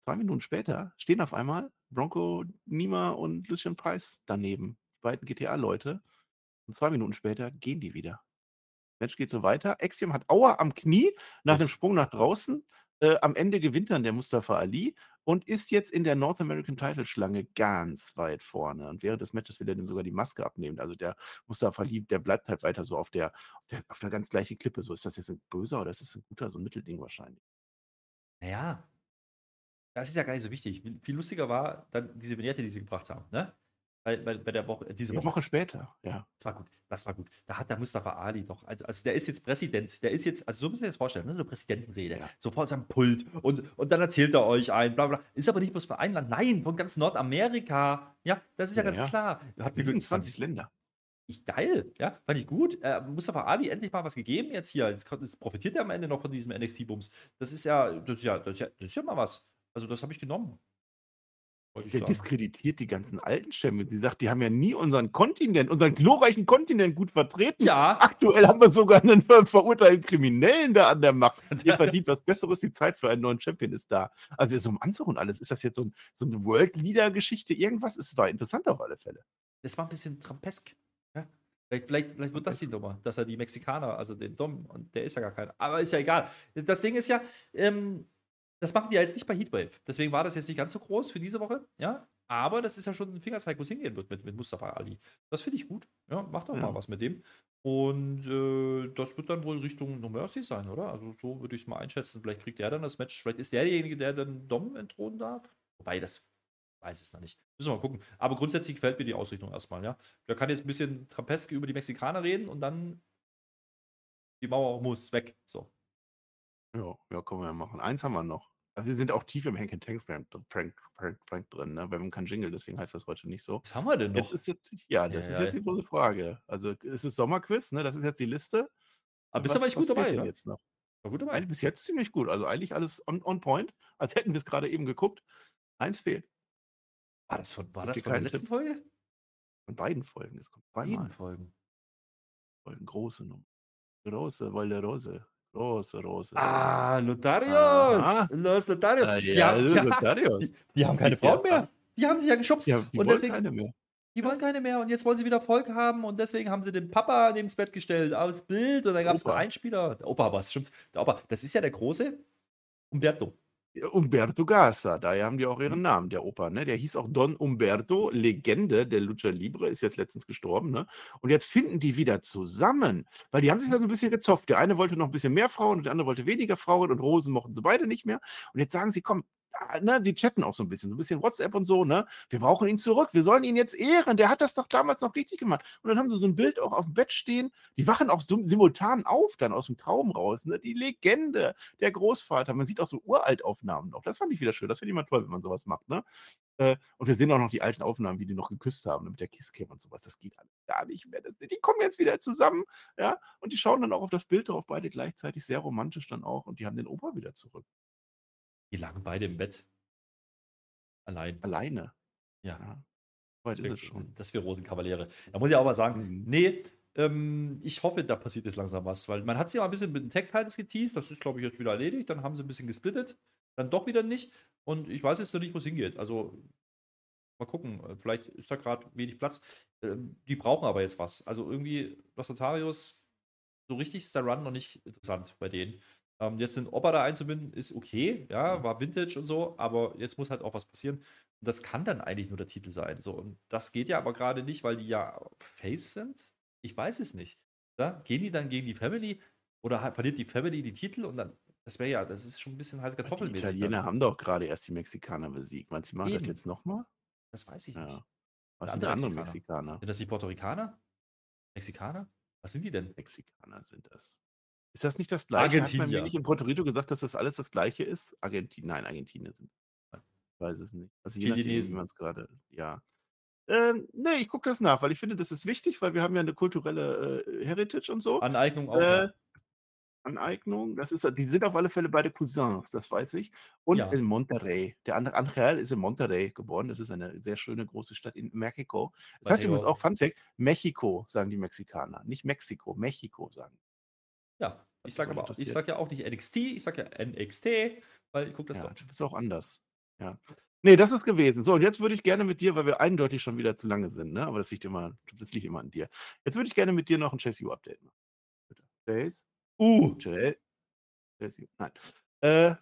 Zwei Minuten später stehen auf einmal Bronco Nima und Lucian Price daneben. Die beiden GTA-Leute. Und zwei Minuten später gehen die wieder. Match geht so weiter. Axiom hat Aua am Knie nach dem Sprung nach draußen. Äh, am Ende gewinnt dann der Mustafa Ali und ist jetzt in der North American Title Schlange ganz weit vorne. Und während des Matches will er dem sogar die Maske abnehmen. Also der Mustafa Ali, der bleibt halt weiter so auf der, auf der, auf der ganz gleichen Klippe. So ist das jetzt ein böser oder ist das ein guter, so ein Mittelding wahrscheinlich. Naja, das ist ja gar nicht so wichtig. Viel lustiger war dann diese Vignette, die sie gebracht haben. Ne? Bei, bei, bei der Woche, äh, diese Woche. Woche später, ja. Das war gut, das war gut. Da hat der Mustafa Ali doch, also, also der ist jetzt Präsident, der ist jetzt, also so müssen wir das vorstellen, ne, so eine Präsidentenrede, ja. so vor seinem Pult und, und dann erzählt er euch ein, bla bla. Ist aber nicht bloß für ein Land, nein, von ganz Nordamerika. Ja, das ist ja, ja ganz ja. klar. Hat 27 Länder. Ich, geil, ja, fand ich gut. Äh, Mustafa Ali endlich mal was gegeben jetzt hier. Jetzt, jetzt profitiert er am Ende noch von diesem NXT-Bums. Das ist ja, das ist ja, das ist ja, das ist ja mal was. Also das habe ich genommen. Der diskreditiert die ganzen alten Champions. Sie sagt, die haben ja nie unseren Kontinent, unseren glorreichen Kontinent gut vertreten. Ja. Aktuell haben wir sogar einen verurteilten Kriminellen da an der Macht. Ihr verdient was Besseres, die Zeit für einen neuen Champion ist da. Also so im Anzug und alles. Ist das jetzt so, ein, so eine World-Leader-Geschichte? Irgendwas? Es war interessant auf alle Fälle. Das war ein bisschen trampesk. Ja? Vielleicht, vielleicht, vielleicht wird das die Nummer, dass er die Mexikaner, also den Dom, und der ist ja gar keiner. Aber ist ja egal. Das Ding ist ja, ähm, das machen die ja jetzt nicht bei Heatwave. Deswegen war das jetzt nicht ganz so groß für diese Woche. Ja, aber das ist ja schon ein Fingerzeig, wo es hingehen wird mit, mit Mustafa Ali. Das finde ich gut. Ja, mach doch ja. mal was mit dem. Und äh, das wird dann wohl Richtung No Mercy sein, oder? Also so würde ich es mal einschätzen. Vielleicht kriegt er dann das Match. Vielleicht ist der derjenige, der dann Dom entthronen darf. Wobei das Weiß es noch nicht. Müssen wir mal gucken. Aber grundsätzlich gefällt mir die Ausrichtung erstmal, ja. Der kann jetzt ein bisschen Trampeske über die Mexikaner reden und dann die Mauer muss weg. So. Ja, ja, können wir ja machen. Eins haben wir noch. Also wir sind auch tief im Hank Tank Prank, Prank, Prank, Prank drin, ne? Wir haben keinen Jingle, deswegen heißt das heute nicht so. Was haben wir denn noch? Jetzt ist jetzt, ja, das Ja, ist ja. jetzt die große Frage. Also es ist Sommerquiz, ne? Das ist jetzt die Liste. Aber bist du aber gut dabei, ne? jetzt noch? War gut dabei. Eigentlich bis jetzt ziemlich gut. Also eigentlich alles on, on point, als hätten wir es gerade eben geguckt. Eins fehlt. War das von, war das von der letzten Tipp? Folge? Von beiden Folgen. Es kommt zweimal. Jeden Folgen. Folgen. Große Nummer. Große Wolle Rose. Große Rose. Ah, Notarios! Aha. Los Notarios! Ah, die, ja, haben, die, Notarios. die, die haben keine. Frauen mehr. Die haben sie ja geschubst. Ja, die und wollen deswegen, keine mehr. die wollen keine mehr. Und jetzt wollen sie wieder Volk haben. Und deswegen haben sie den Papa neben das Bett gestellt, aus Bild. Und dann gab es einen. Einspieler. Der Opa, was stimmt's? Der Opa, das ist ja der große Umberto. Umberto Garza, daher haben die auch ihren Mhm. Namen, der Opa, ne? Der hieß auch Don Umberto, Legende der Lucha Libre, ist jetzt letztens gestorben, ne? Und jetzt finden die wieder zusammen, weil die haben sich da so ein bisschen gezopft. Der eine wollte noch ein bisschen mehr Frauen und der andere wollte weniger Frauen und Rosen mochten sie beide nicht mehr. Und jetzt sagen sie, komm, ne, die chatten auch so ein bisschen, so ein bisschen WhatsApp und so, ne? Wir brauchen ihn zurück, wir sollen ihn jetzt ehren, der hat das doch damals noch richtig gemacht. Und dann haben sie so ein Bild auch auf dem Bett stehen, die wachen auch sim- simultan auf, dann aus dem Traum raus, ne? Die Legende, der Großvater, man sieht auch so Uraltaufnahmen noch. Das fand ich wieder schön, das finde ich immer toll, wenn man sowas macht, ne? Äh, und wir sehen auch noch die alten Aufnahmen, wie die noch geküsst haben ne, mit der Kisscam und sowas. Das geht gar nicht mehr. Die kommen jetzt wieder zusammen, ja, und die schauen dann auch auf das Bild drauf, beide gleichzeitig, sehr romantisch dann auch, und die haben den Opa wieder zurück. Die lagen beide im Bett. Allein. Alleine. Ja. Ja. Das wir, schon. das wir Rosenkavaliere. Da muss ich auch mal sagen, Mhm. nee, ähm, ich hoffe, da passiert jetzt langsam was, weil man hat sie ja ein bisschen mit den Tag Titles geteased, das ist, glaube ich, jetzt wieder erledigt, dann haben sie ein bisschen gesplittet, dann doch wieder nicht und ich weiß jetzt noch nicht, wo es hingeht. Also mal gucken, äh, vielleicht ist da gerade wenig Platz. Ähm, die brauchen aber jetzt was. Also irgendwie, Los Notarios, so richtig ist der Run noch nicht interessant bei denen. Ähm, jetzt den Opa da einzubinden, ist okay, ja, war Vintage und so, aber jetzt muss halt auch was passieren. Und das kann dann eigentlich nur der Titel sein. So, und das geht ja aber gerade nicht, weil die ja Face sind. Ich weiß es nicht. Ja? Gehen die dann gegen die Family oder verliert die Family die Titel und dann, das wäre ja, das ist schon ein bisschen heiß Die kartoffelmäßig. Italiener Dann. haben doch gerade erst die Mexikaner besiegt. Meinst du, die machen das Eben. jetzt nochmal? Das weiß ich nicht. Ja. Was Ein sind anderer andere Mexikaner. Mexikaner? Sind das die Puerto Ricaner? Mexikaner? Was sind die denn? Mexikaner sind das. Ist das nicht das gleiche? Hat man mir nicht in Puerto Rico gesagt, dass das alles das gleiche ist? Argentinien, nein, Argentinier sind. Ich weiß es nicht. Also je nachdem, wie Chilinesen. man es gerade, ja. Ähm, nee, ich gucke das nach, weil ich finde, das ist wichtig, weil wir haben ja eine kulturelle äh, Heritage und so. Aneignung auch. Äh, ja. Aneignung, das ist, die sind auf alle Fälle beide Cousins, das weiß ich. Und Ja. in Monterrey. Der andere Angel ist in Monterrey geboren. Das ist eine sehr schöne große Stadt in Mexiko. Das heißt übrigens auch, Fun Fact, Mexiko, sagen die Mexikaner. Nicht Mexiko, Mexiko sagen. Ja, ich sage aber, ich sage ja auch nicht NXT, ich sage ja NXT, weil ich gucke das Ja, Deutsch. das ist auch anders. Ja. Nee, das ist gewesen. So, und jetzt würde ich gerne mit dir, weil wir eindeutig schon wieder zu lange sind, ne? aber das liegt immer, das liegt immer an dir. Jetzt würde ich gerne mit dir noch ein Chase U-Update machen. Bitte. Chase, Uh, Chase, Chase U, nein. Äh.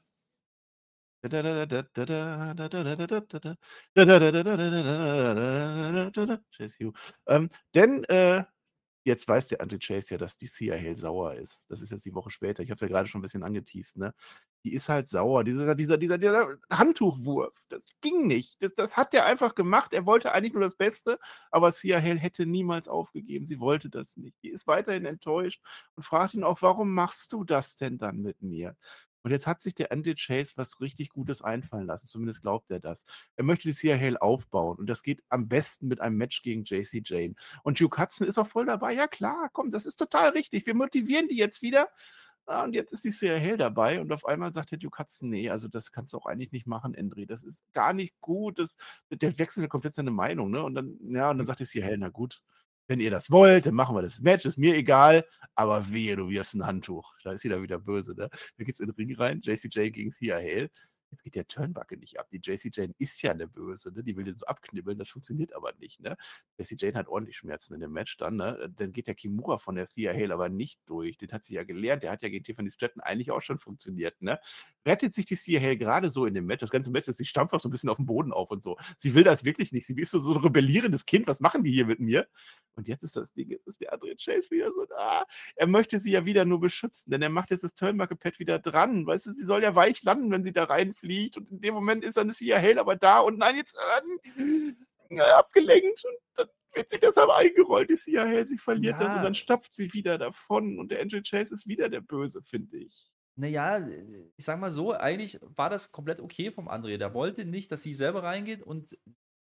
Ähm, denn äh, jetzt weiß der Anti-Chase ja, dass die Cia Hale sauer ist. Das ist jetzt die Woche später. Ich habe es ja gerade schon ein bisschen angeteased, ne? Die ist halt sauer. Dieser, dieser, dieser, dieser Handtuchwurf, das ging nicht. Das, das hat er einfach gemacht. Er wollte eigentlich nur das Beste, aber Cia Hale hätte niemals aufgegeben. Sie wollte das nicht. Die ist weiterhin enttäuscht und fragt ihn auch, warum machst du das denn dann mit mir? Und jetzt hat sich der Andy Chase was richtig Gutes einfallen lassen. Zumindest glaubt er das. Er möchte die Cia Hale aufbauen. Und das geht am besten mit einem Match gegen JC Jane. Und Duke Hudson ist auch voll dabei. Ja, klar, komm, das ist total richtig. Wir motivieren die jetzt wieder. Ah, und jetzt ist die Cia Hale dabei. Und auf einmal sagt der Duke Hudson, nee, also das kannst du auch eigentlich nicht machen, Endry. Das ist gar nicht gut. Das, der wechselt komplett seine Meinung. Ne? Und dann, ja, und dann sagt die Cia Hale, na gut, wenn ihr das wollt, dann machen wir das Match. Ist mir egal. Aber wehe, du wirst ein Handtuch. Da ist sie da wieder böse. Ne? Da geht's in den Ring rein. JCJ gegen Thea Hale. Jetzt geht der Turnbuckle nicht ab. Die JC Jane ist ja eine Böse, ne? Die will den so abknibbeln, das funktioniert aber nicht, ne? JC Jane hat ordentlich Schmerzen in dem Match dann, ne? Dann geht der Kimura von der Thea Hale aber nicht durch. Den hat sie ja gelernt. Der hat ja gegen Tiffany Stratton eigentlich auch schon funktioniert, ne? Rettet sich die Thea Hale gerade so in dem Match. Das ganze Match ist, sie stampft auch so ein bisschen auf den Boden auf und so. Sie will das wirklich nicht. Sie ist so, so ein rebellierendes Kind. Was machen die hier mit mir? Und jetzt ist das Ding, jetzt ist der Andre Chase wieder so da. Er möchte sie ja wieder nur beschützen, denn er macht jetzt das Turnbuckle-Pad wieder dran. Weißt du, sie soll ja weich landen, wenn sie da rein fliegt und in dem Moment ist dann Sia Hale aber da und nein, jetzt äh, abgelenkt und dann wird sie deshalb eingerollt, die Sia Hale, sie verliert ja. das und dann stapft sie wieder davon und der Angel Chase ist wieder der Böse, finde ich. Naja, ich sag mal so, eigentlich war das komplett okay vom André. Der wollte nicht, dass sie selber reingeht und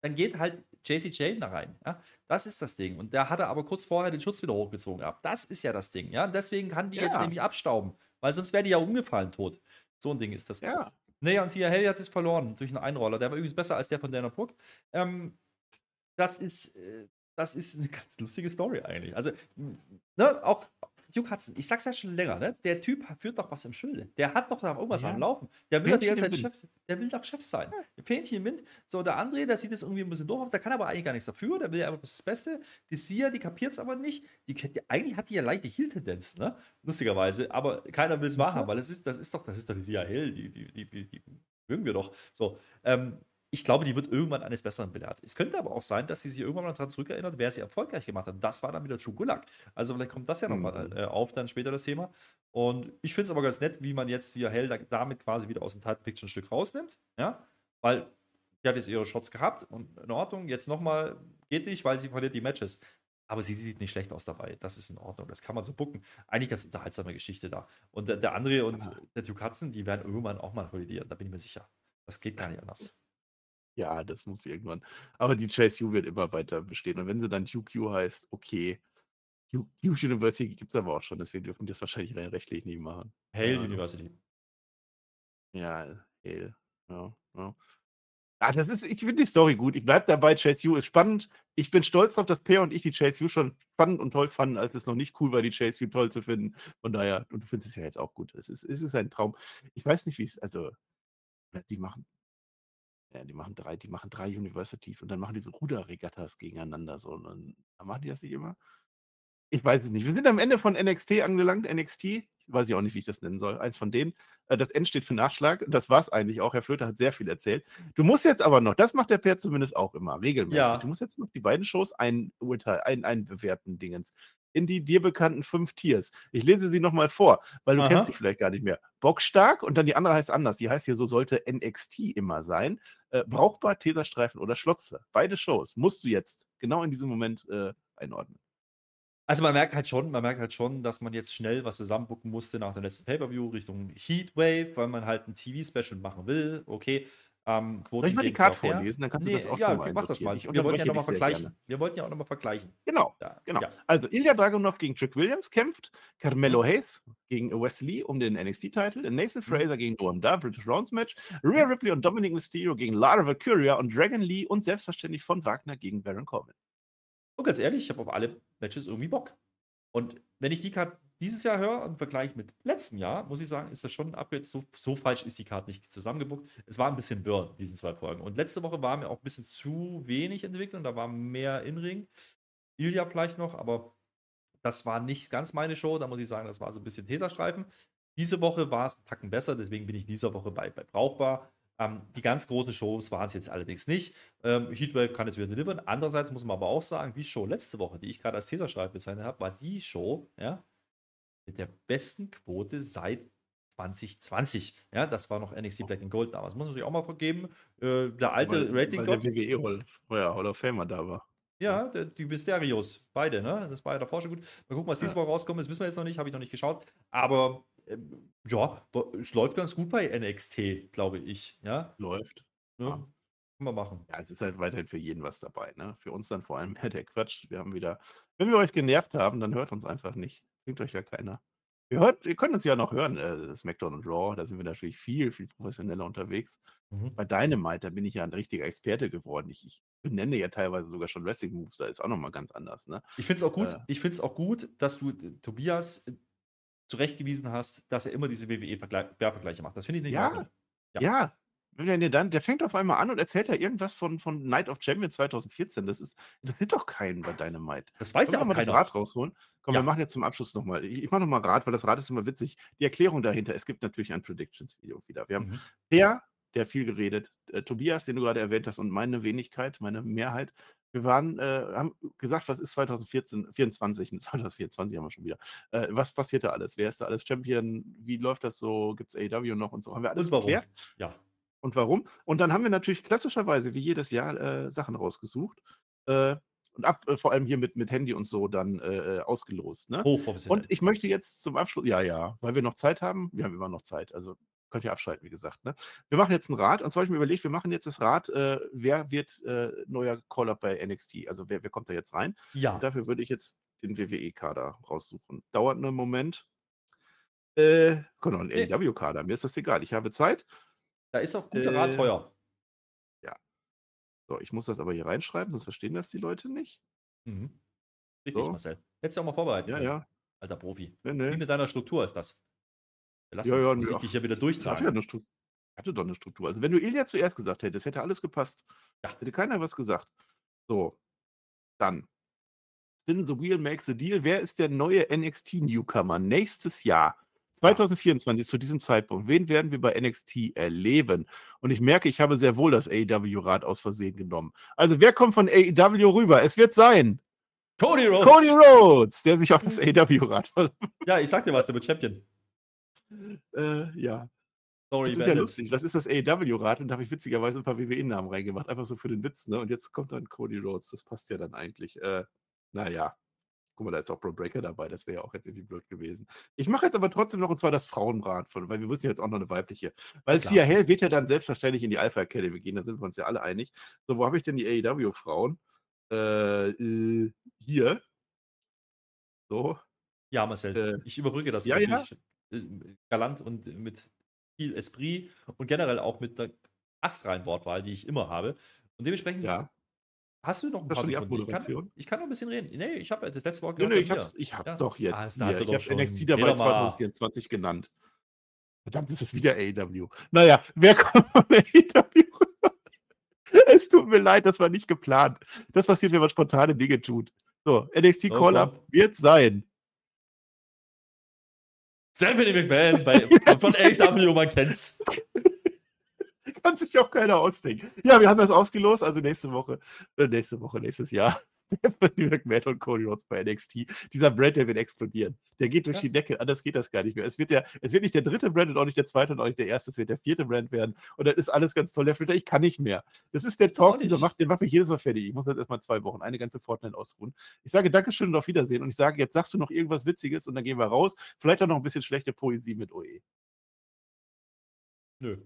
dann geht halt JC Jane da rein. Ja? Das ist das Ding. Und da hat er aber kurz vorher den Schutz wieder hochgezogen gehabt. Das ist ja das Ding. Ja? Und deswegen kann die ja. jetzt nämlich abstauben, weil sonst wäre die ja umgefallen tot. So ein Ding ist das. Ja. Naja, und Sia Hell hat es verloren durch einen Einroller. Der war übrigens besser als der von Dana Brooke. Ähm, das ist, äh, das ist eine ganz lustige Story eigentlich. Also, ne, auch Duke Hudson, ich sag's ja schon länger, ne? Der Typ führt doch was im Schilde. Der hat doch da irgendwas ja. am Laufen. Der will doch die ganze Zeit Chef, der will doch Chef sein. Ja. Fähnchen im Wind. So, der André, der sieht es irgendwie ein bisschen doof aus, der kann aber eigentlich gar nichts dafür, der will ja einfach das Beste. Die Sia, die kapiert es aber nicht. Die, die, eigentlich hat die ja leichte Heel-Tendenz, ne? Lustigerweise, aber keiner will es wahrhaben, weil das ist, das ist doch, das ist doch die Sia Hill, die, die, die, die, die mögen wir doch. So, ähm, ich glaube, die wird irgendwann eines Besseren belehrt. Es könnte aber auch sein, dass sie sich irgendwann mal daran zurückerinnert, wer sie erfolgreich gemacht hat. Das war dann wieder True Gulag. Also vielleicht kommt das ja nochmal mhm. äh, auf, dann später das Thema. Und ich finde es aber ganz nett, wie man jetzt hier Hell damit quasi wieder aus dem Picture ein Stück rausnimmt. Ja, weil die hat jetzt ihre Shots gehabt und in Ordnung. Jetzt nochmal geht nicht, weil sie verliert die Matches. Aber sie sieht nicht schlecht aus dabei. Das ist in Ordnung. Das kann man so bucken. Eigentlich ganz unterhaltsame Geschichte da. Und der, der andere und der Hudson, die werden irgendwann auch mal kollidieren. Da bin ich mir sicher. Das geht gar nicht anders. Ja, das muss irgendwann. Aber die Chase U wird immer weiter bestehen. Und wenn sie dann UQ heißt, okay. Duke University gibt es aber auch schon, deswegen dürfen die das wahrscheinlich rein rechtlich nicht machen. Hale ja. University. Ja, Hale. Ja, ja. Ah, das ist, ich finde die Story gut. Ich bleibe dabei, Chase U ist spannend. Ich bin stolz darauf, dass Peer und ich die Chase U schon spannend und toll fanden, als es noch nicht cool war, die Chase U toll zu finden. Von daher, und du findest es ja jetzt auch gut. Es ist, es ist ein Traum. Ich weiß nicht, wie es, also, die machen ja, die machen drei, die machen drei Universities und dann machen die so Ruderregattas gegeneinander. So, und dann machen die das nicht immer. Ich weiß es nicht. Wir sind am Ende von NXT angelangt. NXT, weiß ich auch nicht, wie ich das nennen soll. Eins von denen. Äh, das N steht für Nachschlag. Das war es eigentlich auch. Herr Flöter hat sehr viel erzählt. Du musst jetzt aber noch, das macht der Pär zumindest auch immer, regelmäßig. Ja. Du musst jetzt noch die beiden Shows ein, ein, einbewerten, Dingens in die dir bekannten fünf Tiers. Ich lese sie nochmal vor, weil du Aha. kennst sie vielleicht gar nicht mehr. Bockstark und dann die andere heißt anders. Die heißt hier so sollte NXT immer sein. Äh, brauchbar, Teserstreifen oder Schlotze. Beide Shows musst du jetzt genau in diesem Moment äh, einordnen. Also man merkt halt schon, man merkt halt schon, dass man jetzt schnell was zusammenbucken musste nach dem letzten Pay-Per-View Richtung Heatwave, weil man halt ein TV-Special machen will. Okay, ähm, Quoten Soll ich mal die Karte vorlesen? Dann kannst nee, du das auch Ja, mach das mal. Wir wollten ja nochmal vergleichen. Gerne. Wir wollten ja auch nochmal vergleichen. Genau. Ja, genau. Ja. Also Ilya Dragunov gegen Trick Williams kämpft, Carmelo mhm. Hayes gegen Wesley um den NXT-Titel, Nathan mhm. Fraser mhm. gegen Noam British Rounds Match, Rhea Ripley und Dominic Mysterio gegen Lara Valkyria und Dragon Lee und selbstverständlich von Wagner gegen Baron Corbin. Und ganz ehrlich, ich habe auf alle Matches irgendwie Bock. Und wenn ich die Karte dieses Jahr höre, im Vergleich mit letztem Jahr, muss ich sagen, ist das schon ein Upgrade. So, so falsch ist die Karte nicht zusammengebuckt. Es war ein bisschen wirr, diesen zwei Folgen. Und letzte Woche war mir auch ein bisschen zu wenig Entwicklung. Da war mehr In-Ring. Vielleicht noch, aber das war nicht ganz meine Show. Da muss ich sagen, das war so ein bisschen Teserstreifen. Diese Woche war es einen Tacken besser, deswegen bin ich dieser Woche bei, bei brauchbar. Ähm, die ganz großen Shows waren es jetzt allerdings nicht. Ähm, Heatwave kann jetzt wieder delivern. Andererseits muss man aber auch sagen, die Show letzte Woche, die ich gerade als Teserstreifen bezeichnet habe, war die Show, ja, mit der besten Quote seit 2020. Ja, das war noch NXT Black and Gold damals. Muss man sich auch mal vergeben. Äh, der alte Rating weil der WWE Hall, ja, Hall of Famer da war. Ja, der, die Mysterios, beide, ne? Das war ja davor schon gut. Mal gucken, was ja. diesmal rauskommt. Das wissen wir jetzt noch nicht, habe ich noch nicht geschaut. Aber äh, ja, es läuft ganz gut bei NXT, glaube ich. Ja? Läuft. Ja. ja. Können wir machen. Ja, es ist halt weiterhin für jeden was dabei. Ne? Für uns dann vor allem der Quatsch. Wir haben wieder, wenn wir euch genervt haben, dann hört uns einfach nicht. Zwingt euch ja keiner. Ihr, hört, ihr könnt uns ja noch hören, äh, SmackDown und Raw, da sind wir natürlich viel, viel professioneller unterwegs. Mhm. Bei Dynamite, da bin ich ja ein richtiger Experte geworden. Ich, ich benenne ja teilweise sogar schon Wrestling-Moves, da ist auch nochmal ganz anders. Ne? Ich finde es auch gut, äh, ich auch gut, dass du äh, Tobias äh, zurechtgewiesen hast, dass er immer diese WWE-Vergleiche macht. Das finde ich nicht ja, ja, ja, der, dann, der fängt auf einmal an und erzählt da irgendwas von, von Night of Champions 2014. Das ist, das sind doch keinen bei Dynamite. Das weiß ja auch mal keiner. das Rad rausholen. Komm, ja. wir machen jetzt zum Abschluss nochmal. Ich, ich mache nochmal Rad, weil das Rad ist immer witzig. Die Erklärung dahinter, es gibt natürlich ein Predictions-Video wieder. Wir haben mhm. der, der viel geredet, äh, Tobias, den du gerade erwähnt hast, und meine Wenigkeit, meine Mehrheit. Wir waren, äh, haben gesagt, was ist 2014, 24, 2024 haben wir schon wieder. Äh, was passiert da alles? Wer ist da alles Champion? Wie läuft das so? Gibt es AEW noch und so? Haben wir alles geklärt? Ja. Und warum. Und dann haben wir natürlich klassischerweise, wie jedes Jahr, äh, Sachen rausgesucht. Äh, und ab, äh, vor allem hier mit, mit Handy und so dann äh, äh ausgelost. Ne? Hochprofessionell. Und ich möchte jetzt zum Abschluss, ja, ja, weil wir noch Zeit haben, wir haben immer noch Zeit, also könnt ihr abschalten, wie gesagt. Ne? Wir machen jetzt ein Rad, und zwar habe ich mir überlegt, wir machen jetzt das Rad, äh, wer wird neuer Call-Up bei NXT, also wer, wer kommt da jetzt rein? Ja. Und dafür würde ich jetzt den WWE-Kader raussuchen. Dauert einen Moment. Äh, einen Nee. AEW-Kader, mir ist das egal, ich habe Zeit. Da ist auch guter Rat Äh, teuer. So, ich muss das aber hier reinschreiben, sonst verstehen das die Leute nicht. Mhm. Richtig, So. Marcel. Hättest du auch mal vorbereiten Ja, ja. alter Profi. Nee, Wie nee. mit deiner Struktur ist das. Lass Ja, ja, muss ich dich hier wieder Ich hatte, ja durchtragen. eine hatte doch eine Struktur. Also wenn du Ilja zuerst gesagt hättest, hätte alles gepasst. Ja. Hätte keiner was gesagt. So, dann. Spin the Wheel makes the deal. Wer ist der neue NXT-Newcomer nächstes Jahr? 2024 zu diesem Zeitpunkt. Wen werden wir bei NXT erleben? Und ich merke, ich habe sehr wohl das AEW-Rad aus Versehen genommen. Also wer kommt von AEW rüber? Es wird sein Cody Rhodes! Cody Rhodes, der sich auf das AEW-Rad Ja, ich sag dir was, der wird Champion. äh, ja. Sorry, Das ist ja lustig. Das ist das AEW-Rad und da habe ich witzigerweise ein paar WWE-Namen reingemacht. Einfach so für den Witz, ne? Und jetzt kommt dann Cody Rhodes. Das passt ja dann eigentlich. Äh, naja. Guck mal, da ist auch Bro Breaker dabei. Das wäre ja auch jetzt irgendwie blöd gewesen. Ich mache jetzt aber trotzdem noch, und zwar das Frauenrad, von, weil wir müssen jetzt auch noch eine weibliche. Weil. Sia Hell wird ja dann selbstverständlich in die Alpha Academy gehen. Da sind wir uns ja alle einig. So, wo habe ich denn die AEW-Frauen? Äh, äh, hier. So. Ja, Marcel, Äh, ich überbrücke das ja, ja. äh, galant und mit viel Esprit und generell auch mit einer astreinen Wortwahl, die ich immer habe. Und dementsprechend Ja. Hast du noch ein Das paar die Sekunden. Ich kann, ich kann noch ein bisschen reden. Nee, ich habe das letzte Wort Nee, gehört nee, ich hab's, ich hab's Ja. doch jetzt. Ah, hier. Ich habe. NXT dabei Red doch mal. 2024 genannt. Verdammt, ist das wieder AEW. Naja, wer kommt von AEW rüber? Es tut mir leid, das war nicht geplant. Das passiert, wenn man spontane Dinge tut. So, NXT Oh, Call-Up komm. wird sein. Stephanie McMahon bei, von AW, man kennt's. Kann sich auch keiner ausdenken. Ja, wir haben das ausgelost, also nächste Woche, äh, nächste Woche, nächstes Jahr. Stephanie McMahon und Cody Rhodes bei NXT. Dieser Brand, der wird explodieren. Der geht durch Ja. die Decke. Anders geht das gar nicht mehr. Es wird, der, es wird nicht der dritte Brand und auch nicht der zweite und auch nicht der erste. Es wird der vierte Brand werden. Und dann ist alles ganz toll. Der Flitter, ich kann nicht mehr. Das ist der Talk, dieser macht, den macht mich jedes Mal fertig. Ich muss jetzt erstmal zwei Wochen, eine ganze Fortnite ausruhen. Ich sage Dankeschön und auf Wiedersehen. Und ich sage, jetzt sagst du noch irgendwas Witziges und dann gehen wir raus. Vielleicht auch noch ein bisschen schlechte Poesie mit OE. Nö.